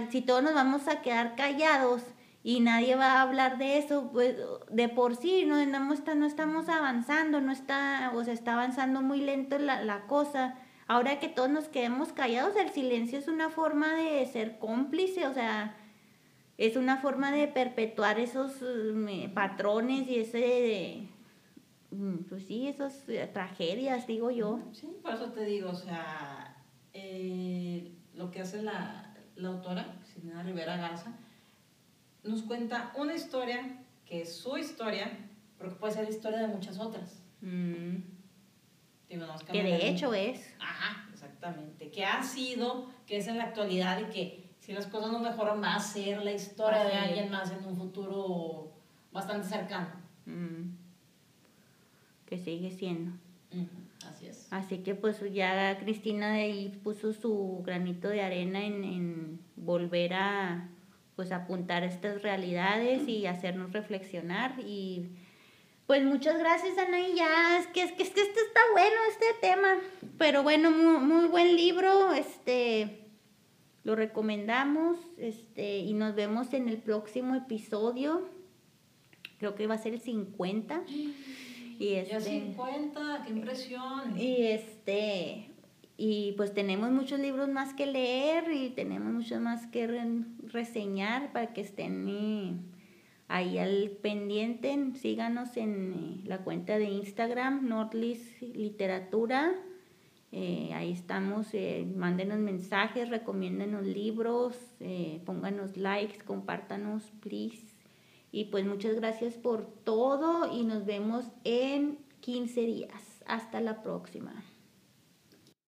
si todos nos vamos a quedar callados y nadie va a hablar de eso, pues de por sí no, no, no estamos avanzando, no está, o sea, está avanzando muy lento la, la cosa Ahora que todos nos quedemos callados, el silencio es una forma de ser cómplice, o sea, es una forma de perpetuar esos mm, patrones y ese mm, pues sí, esas eh, tragedias, digo yo. Sí, por eso te digo, o sea, eh, lo que hace la, la autora, Sinena Rivera Garza, nos cuenta una historia que es su historia, pero que puede ser la historia de muchas otras. Mm que de hecho es. Ajá, exactamente. Que ha sido, que es en la actualidad y que si las cosas no mejoran va a ser la historia de alguien más en un futuro bastante cercano. Mm. Que sigue siendo. Así es. Así que pues ya Cristina de ahí puso su granito de arena en, en volver a pues apuntar estas realidades y hacernos reflexionar y pues muchas gracias, Ana, y ya, es que, es que, este está bueno, este tema. Pero bueno, muy, buen libro, este, lo recomendamos, este, y nos vemos en el próximo episodio. Creo que va a ser el 50. Y este, ya 50, qué impresión. Y este, y pues tenemos muchos libros más que leer y tenemos muchos más que reseñar para que estén ahí al pendiente, síganos en eh, la cuenta de Instagram, Nordlis Literatura. Eh, ahí estamos, eh, mándenos mensajes, recomiéndenos libros, pónganos likes, compártanos, please. Y pues muchas gracias por todo y nos vemos en 15 días. Hasta la próxima.